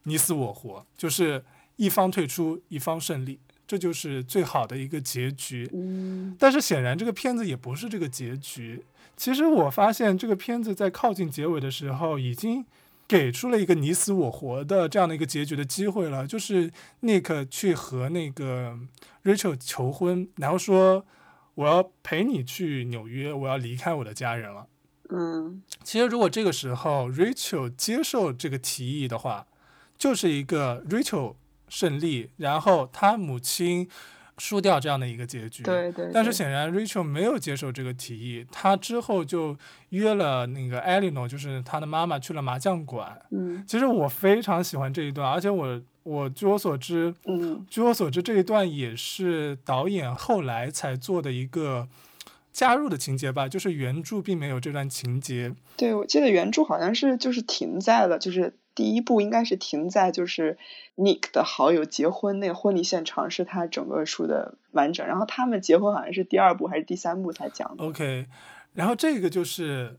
你死我活，就是一方退出，一方胜利，这就是最好的一个结局。嗯但是显然这个片子也不是这个结局。其实我发现这个片子在靠近结尾的时候，已经给出了一个你死我活的这样的一个结局的机会了，就是 Nick 去和那个 Rachel 求婚，然后说我要陪你去纽约，我要离开我的家人了。嗯其实如果这个时候 Rachel 接受这个提议的话，就是一个 Rachel 胜利，然后他母亲输掉这样的一个结局。对对，但是显然 Rachel 没有接受这个提议，他之后就约了那个 Eleanor，就是他的妈妈去了麻将馆。嗯其实我非常喜欢这一段，而且我我据我所知，嗯据我所知这一段也是导演后来才做的一个加入的情节吧，就是原著并没有这段情节。对，我记得原著好像是就是停在了，就是第一部应该是停在就是 Nick 的好友结婚那个婚礼现场是他整个书的完整，然后他们结婚好像是第二部还是第三部才讲的。OK，然后这个就是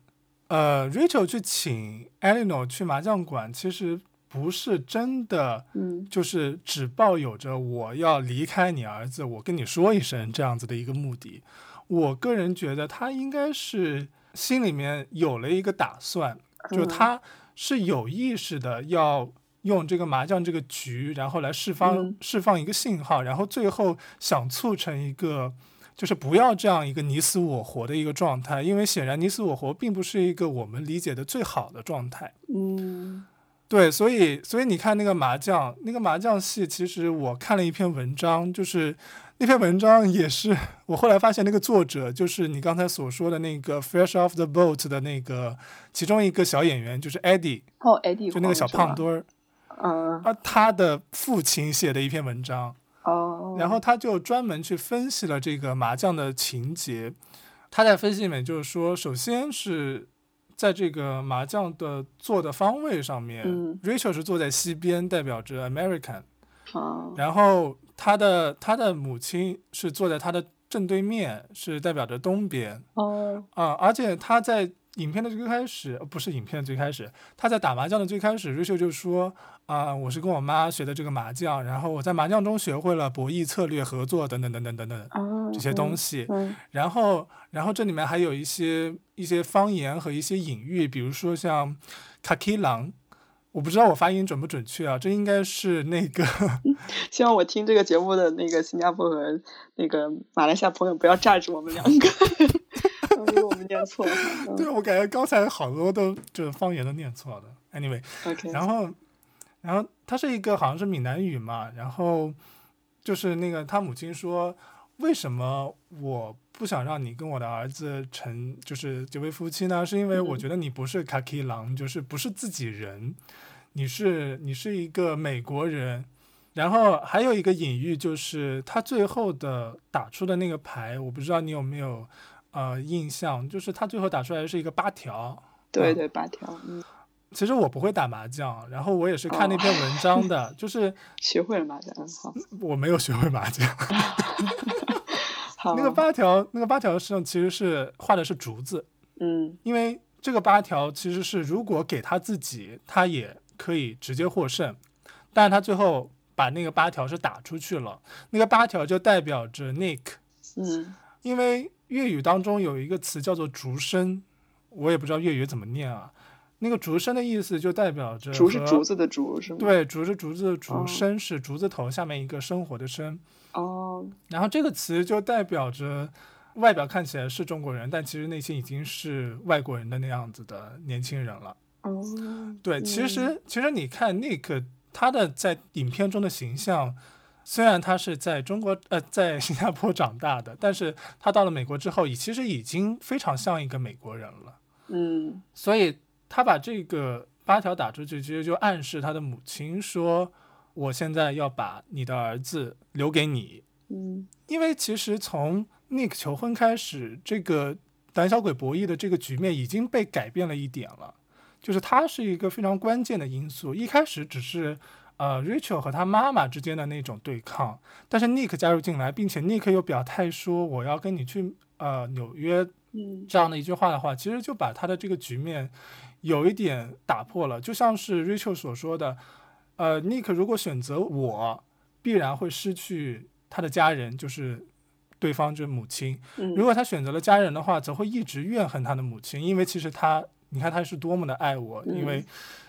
呃，Rachel 去请 Eleanor 去麻将馆，其实不是真的。嗯就是只抱有着我要离开你儿子，我跟你说一声这样子的一个目的。我个人觉得他应该是心里面有了一个打算，就嗯他是有意识的要用这个麻将这个局，然后来释放、嗯释放一个信号，然后最后想促成一个。就是不要这样一个你死我活的一个状态，因为显然你死我活并不是一个我们理解的最好的状态。嗯对，所以所以你看那个麻将，那个麻将戏，其实我看了一篇文章，就是那篇文章也是我后来发现那个作者就是你刚才所说的那个《Fresh Off the Boat》的那个其中一个小演员，就是 Eddie，哦，Eddie 就那个小胖墩。墩儿，嗯啊，他的父亲写的一篇文章，哦，然后他就专门去分析了这个麻将的情节。他在分析里面就是说，首先是在这个麻将的坐的方位上面、嗯 r a c h e l 是坐在西边，代表着 American，哦。然后他的他的母亲是坐在他的正对面，是代表着东边。哦。啊、而且他在影片的最开始，呃不是影片的最开始，他在打麻将的最开始，瑞秀就说啊、我是跟我妈学的这个麻将，然后我在麻将中学会了博弈策略、合作等等等等等等哦这些东西。嗯。然后，然后这里面还有一些一些方言和一些隐喻，比如说像卡基狼，我不知道我发音准不准确啊，这应该是那个 希望我听这个节目的那个新加坡和那个马来西亚朋友不要炸着我们两个，因为我们念错了。嗯对，我感觉刚才好多都就是方言都念错了。Anyway，OK，然后，然后它是一个好像是闽南语嘛，然后就是那个他母亲说，为什么我不想让你跟我的儿子成就是结为夫妻呢？是因为我嗯觉得你不是卡基狼，就是不是自己人，你是你是一个美国人。然后还有一个隐喻，就是他最后的打出的那个牌，我不知道你有没有呃印象，就是他最后打出来是一个八条，对对，八条，嗯其实我不会打麻将，然后我也是看那篇文章的，就是学会了麻将。好，我没有学会麻将。好，那个八条，那个八条上其实是画的是竹子。嗯因为这个八条其实是如果给他自己，他也可以直接获胜，但是他最后把那个八条是打出去了，那个八条就代表着 Nick，嗯因为粤语当中有一个词叫做竹声，我也不知道粤语怎么念啊，那个竹声的意思就代表着竹是竹子的竹是吗？。对，竹是竹子的竹，哦生是竹字头下面一个生活的生，哦，然后这个词就代表着外表看起来是中国人，但其实内心已经是外国人的那样子的年轻人了。哦，对，其嗯实其实你看 Nick 他的在影片中的形象，虽然他是在中国呃在新加坡长大的，但是他到了美国之后，其实已经非常像一个美国人了。嗯所以他把这个八条打出去，其实就暗示他的母亲说：“我现在要把你的儿子留给你。”嗯因为其实从 Nick 求婚开始，这个胆小鬼博弈的这个局面已经被改变了一点了，就是他是一个非常关键的因素。一开始只是呃 Rachel 和他妈妈之间的那种对抗，但是 Nick 加入进来，并且 Nick 又表态说我要跟你去呃纽约嗯这样的一句话的话，其实就把他的这个局面有一点打破了。就像是 Rachel 所说的，呃，Nick 如果选择我，必然会失去他的家人，就是对方就是母亲。嗯，如果他选择了家人的话，则会一直怨恨他的母亲，因为其实他，你看他是多么的爱我，因为嗯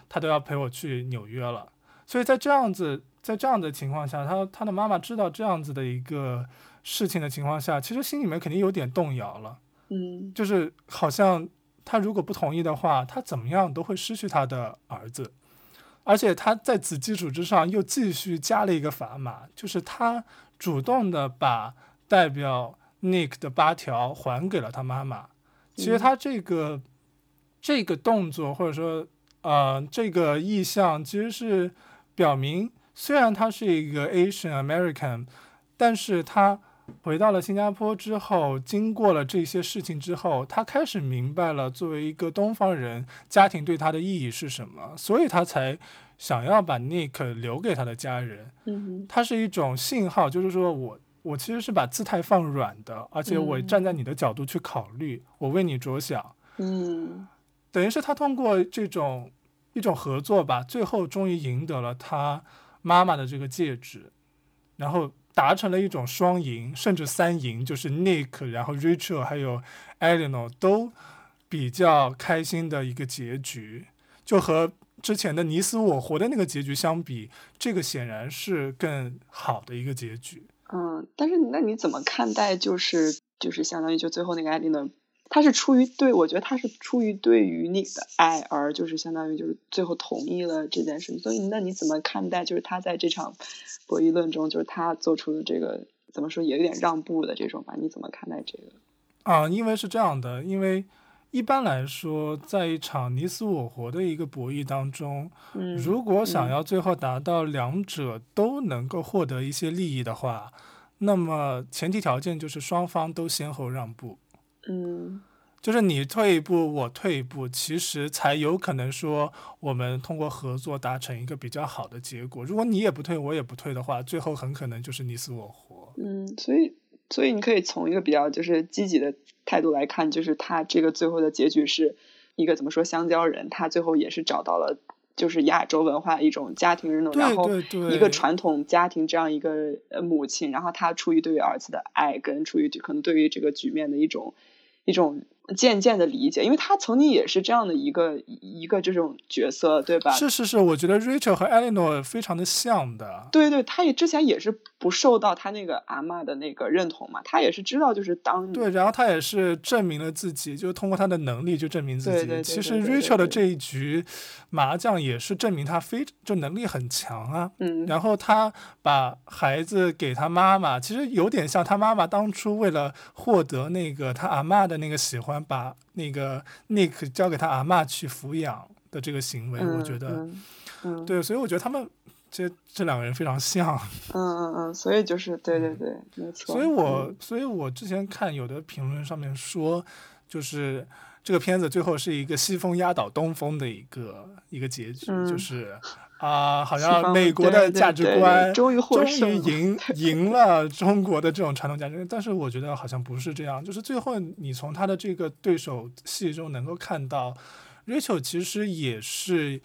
他都要陪我去纽约了。所以在这样子，在这样的情况下，他他的妈妈知道这样子的一个事情的情况下，其实心里面肯定有点动摇了。嗯就是好像他如果不同意的话，他怎么样都会失去他的儿子，而且他在此基础之上又继续加了一个砝码，就是他主动的把代表 Nick 的八条还给了他妈妈。其实嗯他这个、这个动作或者说呃这个意向，其实是表明虽然他是一个 Asian American，但是他回到了新加坡之后，经过了这些事情之后，他开始明白了作为一个东方人，家庭对他的意义是什么，所以他才想要把 Nick 留给他的家人。嗯它是一种信号，就是说我我其实是把姿态放软的，而且我嗯站在你的角度去考虑，我为你着想。嗯等于是他通过这种一种合作吧，最后终于赢得了他妈妈的这个戒指，然后达成了一种双赢，甚至三赢，就是 Nick，然后 Rachel 还有 alino 都比较开心的一个结局，就和之前的你死我活的那个结局相比，这个显然是更好的一个结局。嗯，但是那你怎么看待就是就是相当于就最后那个艾丽呢？他是出于对我觉得他是出于对于你的爱而就是相当于就是最后同意了这件事情，所以那你怎么看待就是他在这场博弈论中就是他做出的这个怎么说也有点让步的这种吧？你怎么看待这个？啊，因为是这样的，因为一般来说，在一场你死我活的一个博弈当中，嗯，如果想嗯要最后达到两者都能够获得一些利益的话，那么前提条件就是双方都先后让步，嗯就是你退一步，我退一步，其实才有可能说我们通过合作达成一个比较好的结果。如果你也不退，我也不退的话，最后很可能就是你死我活。嗯，所以所以你可以从一个比较就是积极的态度来看，就是他这个最后的结局是一个怎么说香蕉人，他最后也是找到了就是亚洲文化一种家庭认同，然后一个传统家庭这样一个呃母亲，然后她出于对于儿子的爱，跟出于可能对于这个局面的一种一种渐渐的理解，因为他曾经也是这样的一个一个这种角色，对吧？是是是，我觉得 Rachel 和 Eleanor 非常的像的。对对，他也之前也是不受到他那个阿嬷的那个认同嘛，他也是知道就是当对，然后他也是证明了自己，就通过他的能力就证明自己。对对对其实 Rachel 的这一局麻将也是证明他非就能力很强啊。嗯然后他把孩子给他妈妈，其实有点像他妈妈当初为了获得那个他阿嬷的那个喜欢，把那个 Nick 交给他阿嬷去抚养的这个行为，我觉得、嗯嗯对，所以我觉得他们这这两个人非常像。嗯嗯嗯，所以就是对对对，没错。所以我嗯所以我之前看有的评论上面说，就是这个片子最后是一个西风压倒东风的一个一个结局，就是啊，好像美国的价值观终于终于赢 赢了中国的这种传统价值观，但是我觉得好像不是这样，就是最后你从他的这个对手戏中能够看到，Rachel 其实也是。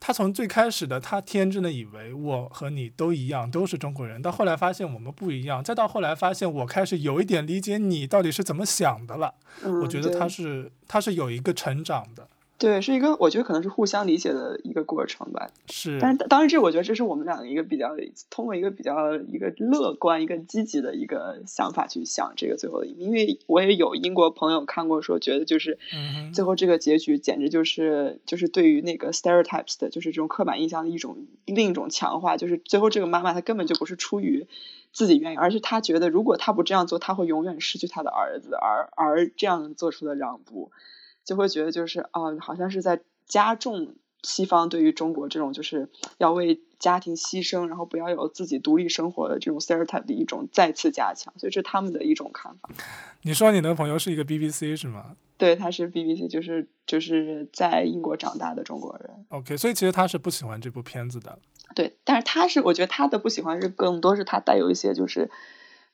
他从最开始的他天真的以为我和你都一样，都是中国人，到后来发现我们不一样，再到后来发现我开始有一点理解你到底是怎么想的了。我觉得他是他是有一个成长的。对，是一个我觉得可能是互相理解的一个过程吧。是，但是当然这我觉得这是我们俩一个比较通过一个比较一个乐观、一个积极的一个想法去想这个最后的，因为我也有英国朋友看过说，觉得就是最后这个结局简直就是就是对于那个 stereotypes 的，就是这种刻板印象的一种另一种强化，就是最后这个妈妈她根本就不是出于自己愿意，而是她觉得如果她不这样做，她会永远失去她的儿子，而而这样做出的让步。就会觉得就是啊，好像是在加重西方对于中国这种就是要为家庭牺牲，然后不要有自己独立生活的这种 stereotype 的一种再次加强，所以这是他们的一种看法。你说你的朋友是一个 BBC 是吗？对，他是 BBC，就是就是在英国长大的中国人。OK，所以其实他是不喜欢这部片子的。对，但是他是我觉得他的不喜欢是更多是他带有一些就是。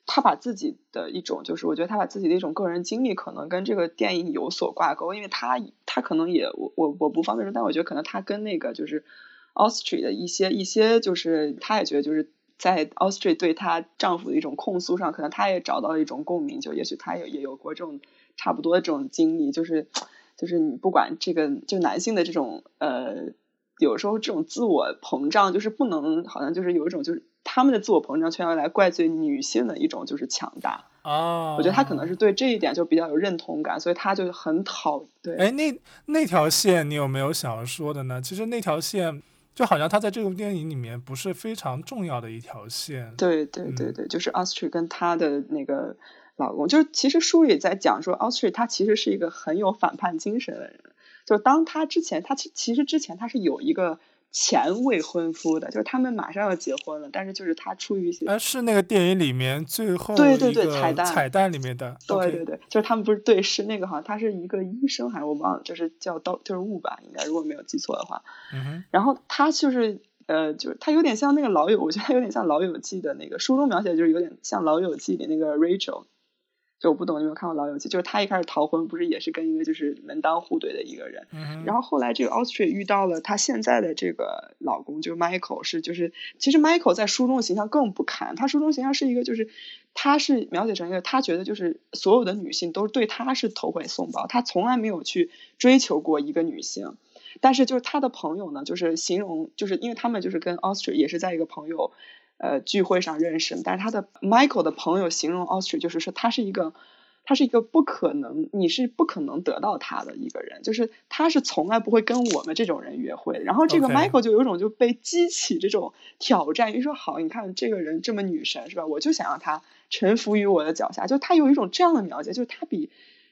他把自己的一种，就是我觉得他把自己的一种个人经历，可能跟这个电影有所挂钩，因为他他可能也我我我不方便说，但我觉得可能他跟那个就是 Austria 的一些一些，就是他也觉得就是在 Austria 对她丈夫的一种控诉上，可能他也找到了一种共鸣，就也许他也也有过这种差不多的这种经历，就是就是你不管这个就男性的这种呃，有时候这种自我膨胀，就是不能好像就是有一种就是。他们的自我膨胀却要来怪罪女性的一种就是强大啊！我觉得他可能是对这一点就比较有认同感，所以他就很讨对。哎，那那条线你有没有想要说的呢？其实那条线就好像他在这部电影里面不是非常重要的一条线。对对对对，就是 Austria 跟她的那个老公，就是其实书里在讲说，Austria 她其实是一个很有反叛精神的人，就当他之前，他其其实之前他是有一个。前未婚夫的，就是他们马上要结婚了，但是就是他出于一些，哎，是那个电影里面最后对对对彩蛋彩蛋里面的，对对对，就是他们不是对是那个好像他是一个医生还是我忘了，就是叫刀就是雾吧，应该如果没有记错的话，嗯然后他就是呃，就是他有点像那个老友，我觉得他有点像老友记的那个书中描写，就是有点像老友记里那个 Rachel。就我不懂，有没有看过《老友记》？就是他一开始逃婚，不是也是跟一个就是门当户对的一个人，然后后来这个 Austria 遇到了他现在的这个老公，就是 Michael，是就是其实 Michael 在书中的形象更不堪，他书中形象是一个就是他是描写成一个他觉得就是所有的女性都对他是投怀送抱，他从来没有去追求过一个女性，但是就是他的朋友呢，就是形容就是因为他们就是跟 Austria 也是在一个朋友。呃，聚会上认识，但是他的 Michael 的朋友形容 Austria 就是说他是一个，他是一个不可能，你是不可能得到他的一个人，就是他是从来不会跟我们这种人约会。然后这个 Michael 就有种就被激起这种挑战，就说好，你看这个人这么女神是吧？我就想让他臣服于我的脚下，就他有一种这样的描写，就是他比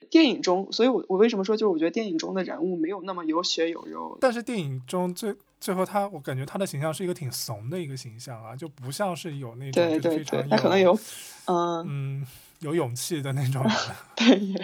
电影中，所以我我为什么说，就是我觉得电影中的人物没有那么有血有肉，但是电影中最。最后他，我感觉他的形象是一个挺怂的一个形象啊，就不像是有那种对对对，他可能有嗯嗯有勇气的那种，对，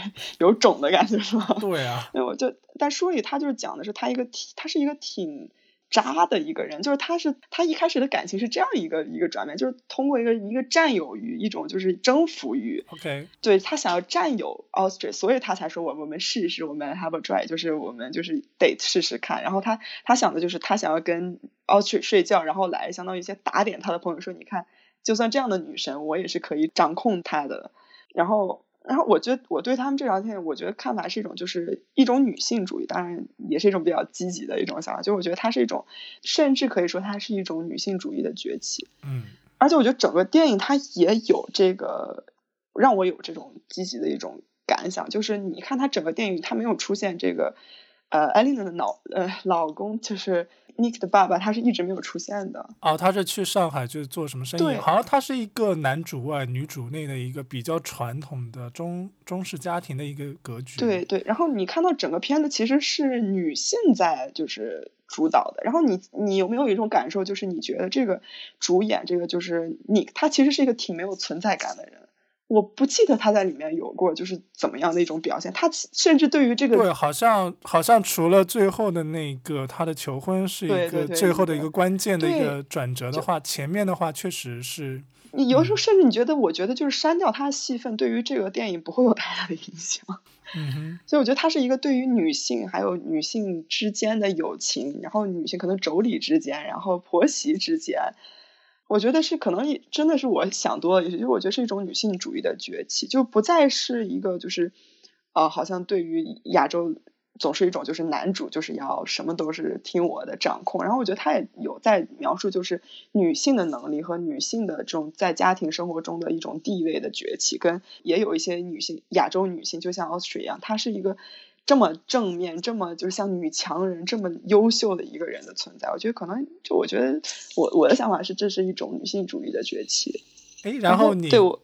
有种的感觉是吧？对啊，那我就但书里他就是讲的是他一个挺，他是一个挺。渣的一个人，就是他是他一开始的感情是这样一个一个转变，就是通过一个一个占有欲，一种就是征服欲。OK，对他想要占有 Austria，所以他才说我我们试试，我们 have a try，就是我们就是得试试看。然后他他想的就是他想要跟 Austria 睡觉，然后来相当于先打点他的朋友，说你看，就算这样的女神，我也是可以掌控她的。然后。然后我觉得我对他们这条线，我觉得看法是一种，就是一种女性主义，当然也是一种比较积极的一种想法。就我觉得它是一种，甚至可以说它是一种女性主义的崛起。嗯，而且我觉得整个电影它也有这个让我有这种积极的一种感想，就是你看它整个电影它没有出现这个呃艾琳娜的老呃老公就是。Nick 的爸爸他是一直没有出现的哦，他是去上海就是做什么生意？好像他是一个男主外女主内的一个比较传统的中中式家庭的一个格局。对对，然后你看到整个片子其实是女性在就是主导的，然后你你有没有一种感受，就是你觉得这个主演这个就是你，他其实是一个挺没有存在感的人。我不记得他在里面有过就是怎么样的一种表现。他甚至对于这个对，好像好像除了最后的那个他的求婚是一个最后的一个关键的一个转折的话，前面的话确实是。你有时候甚至你觉得，我觉得就是删掉他的戏份，对于这个电影不会有太大的影响。嗯哼。所以我觉得它是一个对于女性还有女性之间的友情，然后女性可能妯娌之间，然后婆媳之间。我觉得是可能真的是我想多了，也就我觉得是一种女性主义的崛起，就不再是一个就是，呃，好像对于亚洲总是一种就是男主就是要什么都是听我的掌控，然后我觉得他也有在描述就是女性的能力和女性的这种在家庭生活中的一种地位的崛起，跟也有一些女性亚洲女性就像 Austria 一样，她是一个。这么正面，这么就是像女强人这么优秀的一个人的存在，我觉得可能就我觉得我我的想法是，这是一种女性主义的崛起。哎，然后你对我，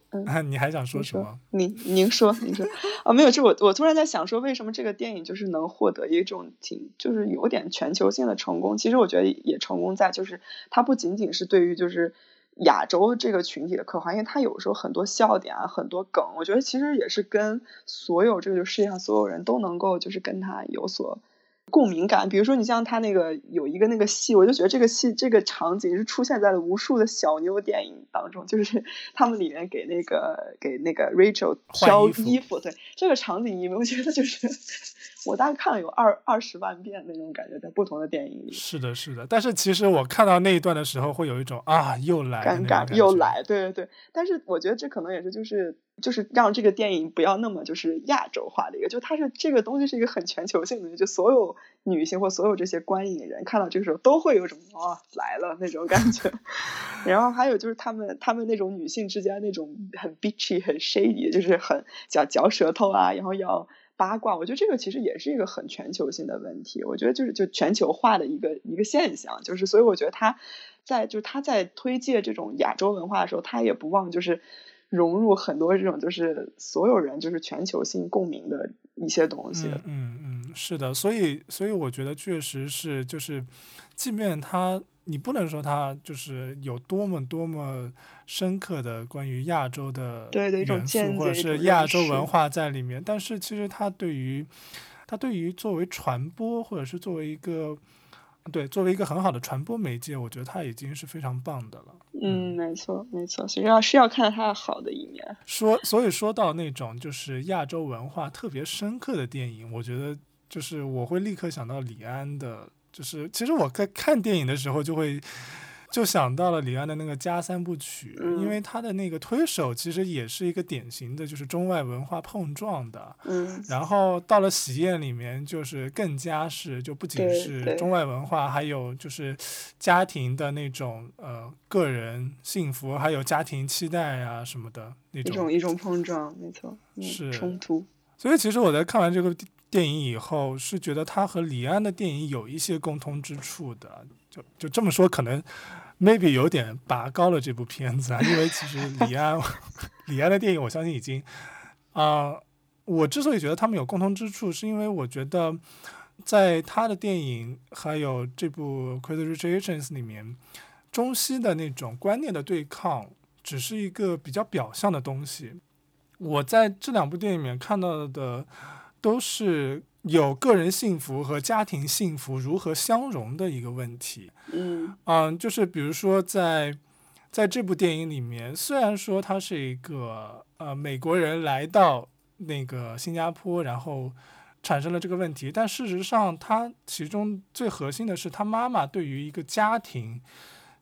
你还想说什么？您您说，您说啊，没有，就我我突然在想说，为什么这个电影就是能获得一种挺就是有点全球性的成功？其实我觉得也成功在就是它不仅仅是对于就是。亚洲这个群体的刻画，因为他有时候很多笑点啊，很多梗，我觉得其实也是跟所有这个就世界上所有人都能够就是跟他有所共鸣感。比如说你像他那个有一个那个戏，我就觉得这个戏这个场景是出现在了无数的小妞电影当中，就是他们里面给那个给那个 Rachel 挑衣服，对这个场景，你们觉得就是。我大概看了有二二十万遍那种感觉，在不同的电影里。是的，是的。但是其实我看到那一段的时候，会有一种啊，又来尴尬，又来，对对对。但是我觉得这可能也是就是就是让这个电影不要那么就是亚洲化的一个，就它是这个东西是一个很全球性的，就所有女性或所有这些观影人看到这个时候都会有种啊来了那种感觉。然后还有就是他们他们那种女性之间那种很 bitchy 很 shady，就是很嚼嚼舌头啊，然后要。八卦，我觉得这个其实也是一个很全球性的问题。我觉得就是就全球化的一个一个现象，就是所以我觉得他在就是他在推介这种亚洲文化的时候，他也不忘就是融入很多这种就是所有人就是全球性共鸣的一些东西。嗯嗯，是的，所以所以我觉得确实是就是，即便他。你不能说它就是有多么多么深刻的关于亚洲的元素，或者是亚洲文化在里面，但是其实它对于它对于作为传播，或者是作为一个对作为一个很好的传播媒介，我觉得它已经是非常棒的了。嗯，没错，没错，所以要是要看他的好的一面。说，所以说到那种就是亚洲文化特别深刻的电影，我觉得就是我会立刻想到李安的。就是其实我在看电影的时候，就会就想到了李安的那个《家三部曲》，因为他的那个推手其实也是一个典型的，就是中外文化碰撞的。嗯。然后到了《喜宴》里面，就是更加是就不仅是中外文化，还有就是家庭的那种呃个人幸福，还有家庭期待啊什么的那种。一种一种碰撞，没错。是冲突。所以其实我在看完这个。电影以后是觉得他和李安的电影有一些共通之处的，就这么说，可能 maybe 有点拔高了这部片子啊，因为其实李安 李安的电影，我相信已经啊，我之所以觉得他们有共通之处，是因为我觉得在他的电影还有这部《Crazy Rich Asians》里面，中西的那种观念的对抗，只是一个比较表象的东西。我在这两部电影里面看到的。都是有个人幸福和家庭幸福如何相融的一个问题。嗯嗯，就是比如说在在这部电影里面，虽然说他是一个呃美国人来到那个新加坡，然后产生了这个问题，但事实上他其中最核心的是他妈妈对于一个家庭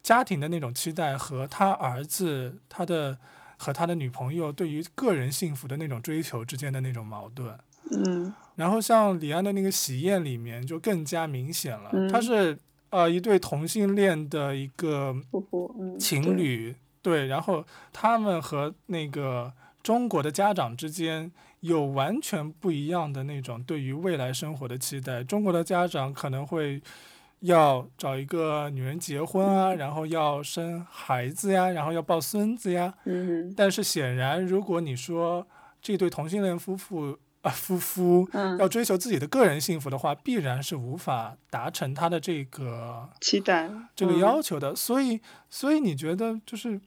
家庭的那种期待和他儿子他的和他的女朋友对于个人幸福的那种追求之间的那种矛盾。嗯，然后像李安的那个喜宴里面就更加明显了，他是呃一对同性恋的一个情侣，对，然后他们和那个中国的家长之间有完全不一样的那种对于未来生活的期待。中国的家长可能会要找一个女人结婚啊，然后要生孩子呀，然后要抱孙子呀。嗯，但是显然，如果你说这对同性恋夫妇，啊，夫妇要追求自己的个人幸福的话，必然是无法达成他的这个期待、这个要求的。所以，所以你觉得就是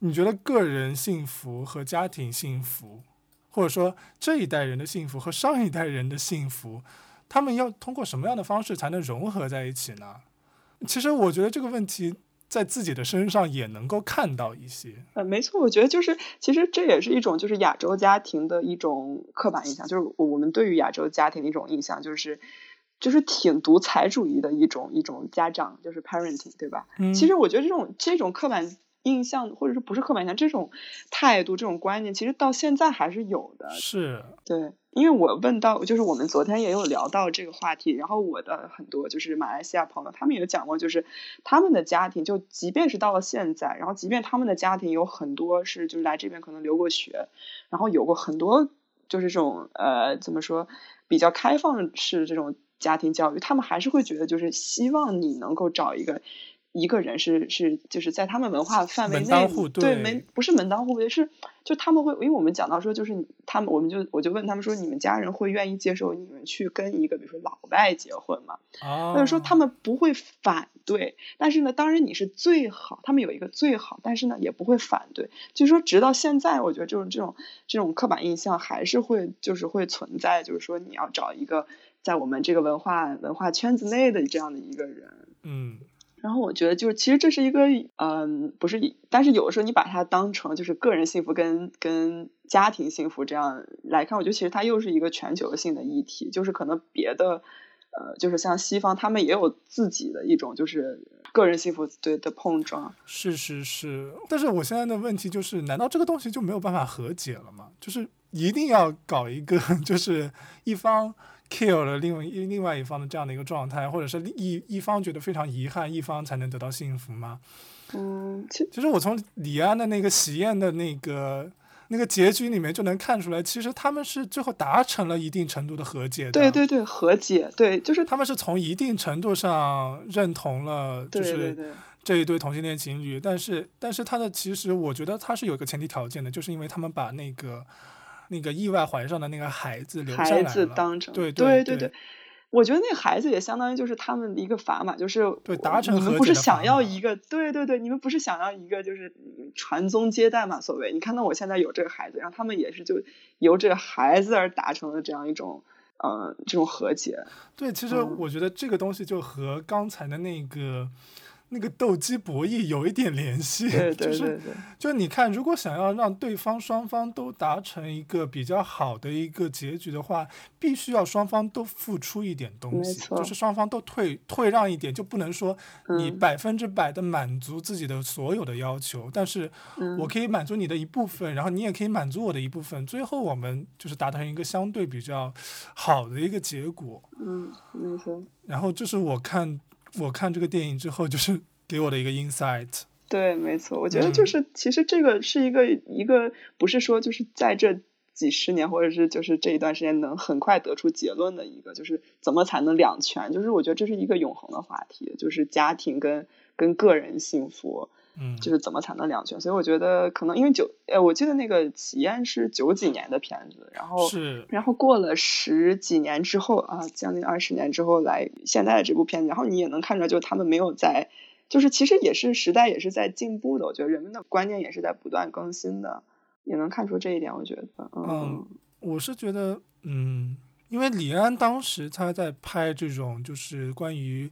你觉得个人幸福和家庭幸福，或者说这一代人的幸福和上一代人的幸福，他们要通过什么样的方式才能融合在一起呢？其实我觉得这个问题在自己的身上也能够看到一些。呃，没错，我觉得就是其实这也是一种就是亚洲家庭的一种刻板印象，就是我们对于亚洲家庭的一种印象，就是就是挺独裁主义的一种一种家长，就是 parenting，对吧？嗯，其实我觉得这种这种刻板。印象或者是不是刻板印象这种态度这种观念，其实到现在还是有的。是，对，因为我问到，就是我们昨天也有聊到这个话题，然后我的很多就是马来西亚朋友，他们也讲过，就是他们的家庭，就即便是到了现在，然后即便他们的家庭有很多是就是来这边可能留过学，然后有过很多就是这种呃怎么说比较开放式这种家庭教育，他们还是会觉得就是希望你能够找一个。一个人是是就是在他们文化范围内，对门不是门当户对，是就他们会，因为我们讲到说，就是他们，我们就我就问他们说，你们家人会愿意接受你们去跟一个比如说老外结婚吗？啊，或者说他们不会反对，但是呢，当然你是最好，他们有一个最好，但是呢也不会反对，就是说直到现在，我觉得就是这种这种刻板印象还是会就是会存在，就是说你要找一个在我们这个文化文化圈子内的这样的一个人，嗯。然后我觉得，就是其实这是一个，嗯，不是，但是有的时候你把它当成就是个人幸福跟跟家庭幸福这样来看，我觉得其实它又是一个全球性的议题，就是可能别的，呃，就是像西方他们也有自己的一种就是个人幸福对的碰撞。是是是，但是我现在的问题就是，难道这个东西就没有办法和解了吗？就是一定要搞一个，就是一方。Kill 了另外另外一方的这样的一个状态，或者是一一方觉得非常遗憾，一方才能得到幸福吗？嗯，其实我从李安的那个喜宴的那个那个结局里面就能看出来，其实他们是最后达成了一定程度的和解的。对对对，和解，对，就是他们是从一定程度上认同了，就是这一对同性恋情侣。但是，但是他的其实我觉得他是有一个前提条件的，就是因为他们把那个。那个意外怀上的那个孩子留下来孩子当成对对对对，我觉得那孩子也相当于就是他们的一个砝码，就是对达成你们不是想要一个对对对，你们不是想要一个就是传宗接代嘛？所谓你看到我现在有这个孩子，然后他们也是就由这个孩子而达成了这样一种呃这种和解。对，其实我觉得这个东西就和刚才的那个。那个斗鸡博弈有一点联系，就是就是你看，如果想要让对方双方都达成一个比较好的一个结局的话，必须要双方都付出一点东西，就是双方都退退让一点，就不能说你百分之百的满足自己的所有的要求，但是我可以满足你的一部分，然后你也可以满足我的一部分，最后我们就是达成一个相对比较好的一个结果。嗯，没错。然后就是我看。我看这个电影之后，就是给我的一个 insight。对，没错，我觉得就是其实这个是一个一个不是说就是在这几十年或者是就是这一段时间能很快得出结论的一个，就是怎么才能两全？就是我觉得这是一个永恒的话题，就是家庭跟跟个人幸福。嗯，就是怎么才能两全？所以我觉得可能因为九，呃，我记得那个《起宴》是九几年的片子，然后是，然后过了十几年之后啊，将近二十年之后来现在的这部片子，然后你也能看出来，就他们没有在，就是其实也是时代也是在进步的，我觉得人们的观念也是在不断更新的，也能看出这一点。我觉得，嗯，我是觉得，嗯，因为李安当时他在拍这种就是关于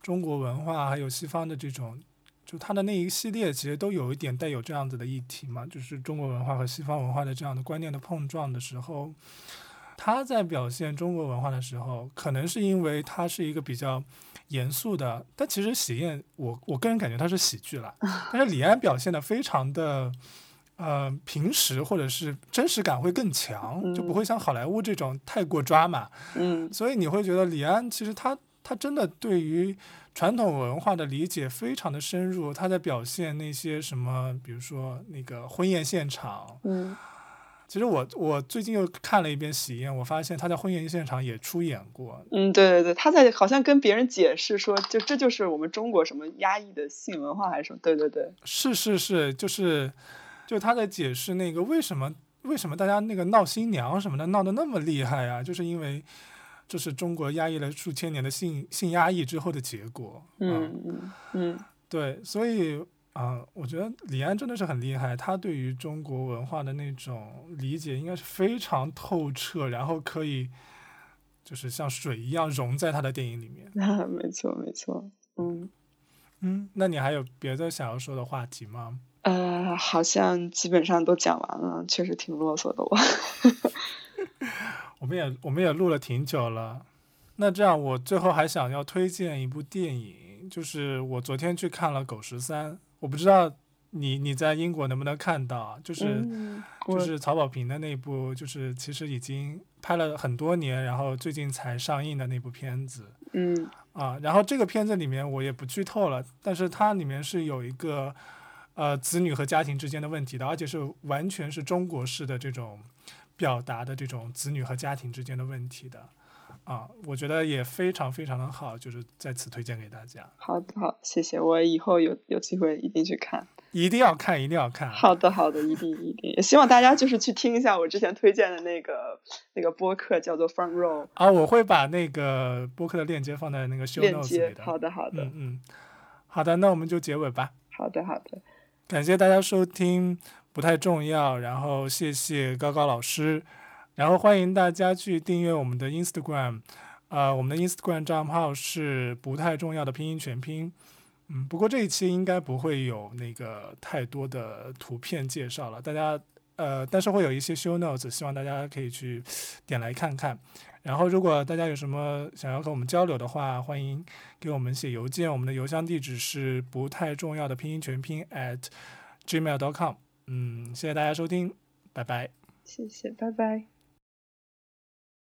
中国文化还有西方的这种。就他的那一系列，其实都有一点带有这样子的议题嘛，就是中国文化和西方文化的这样的观念的碰撞的时候，他在表现中国文化的时候，可能是因为他是一个比较严肃的，但其实喜宴，我我个人感觉它是喜剧了，但是李安表现的非常的呃平时或者是真实感会更强，就不会像好莱坞这种太过抓马，嗯，所以你会觉得李安其实他他真的对于。传统文化的理解非常的深入，他在表现那些什么，比如说那个婚宴现场。嗯，其实我我最近又看了一遍《喜宴》，我发现他在婚宴现场也出演过。嗯，对对对，他在好像跟别人解释说，就这就是我们中国什么压抑的性文化还是什么？对对对，是是是，就是就他在解释那个为什么为什么大家那个闹新娘什么的闹得那么厉害啊，就是因为。这是中国压抑了数千年的性性压抑之后的结果。嗯嗯嗯，对，所以啊，我觉得李安真的是很厉害，他对于中国文化的那种理解应该是非常透彻，然后可以就是像水一样融在他的电影里面。没错，没错，嗯嗯，那你还有别的想要说的话题吗？呃，好像基本上都讲完了，确实挺啰嗦的我。我们也我们也录了挺久了，那这样我最后还想要推荐一部电影，就是我昨天去看了《狗十三》。我不知道你你在英国能不能看到，就是就是曹保平的那部，就是其实已经拍了很多年，然后最近才上映的那部片子。嗯啊，然后这个片子里面我也不剧透了，但是它里面是有一个呃子女和家庭之间的问题的，而且是完全是中国式的这种表达的这种子女和家庭之间的问题的。啊，我觉得也非常非常的好，就是在此推荐给大家。好的，好，谢谢，我以后有有机会一定去看，一定要看，一定要看。好的，好的，一定一定，也希望大家就是去听一下我之前推荐的那个那个播客，叫做 Front Row。啊，我会把那个播客的链接放在那个 show notes 里的。好的，好的，嗯嗯，好的，那我们就结尾吧。好的，好的，感谢大家收听，不太重要，然后谢谢高高老师。然后欢迎大家去订阅我们的 Instagram，呃，我们的 Instagram 账号是不太重要的拼音全拼，嗯，不过这一期应该不会有那个太多的图片介绍了，大家呃，但是会有一些 show notes，希望大家可以去点来看看。然后如果大家有什么想要和我们交流的话，欢迎给我们写邮件，我们的邮箱地址是不太重要的拼音全拼 at gmail.com。嗯，谢谢大家收听，拜拜。谢谢，拜拜。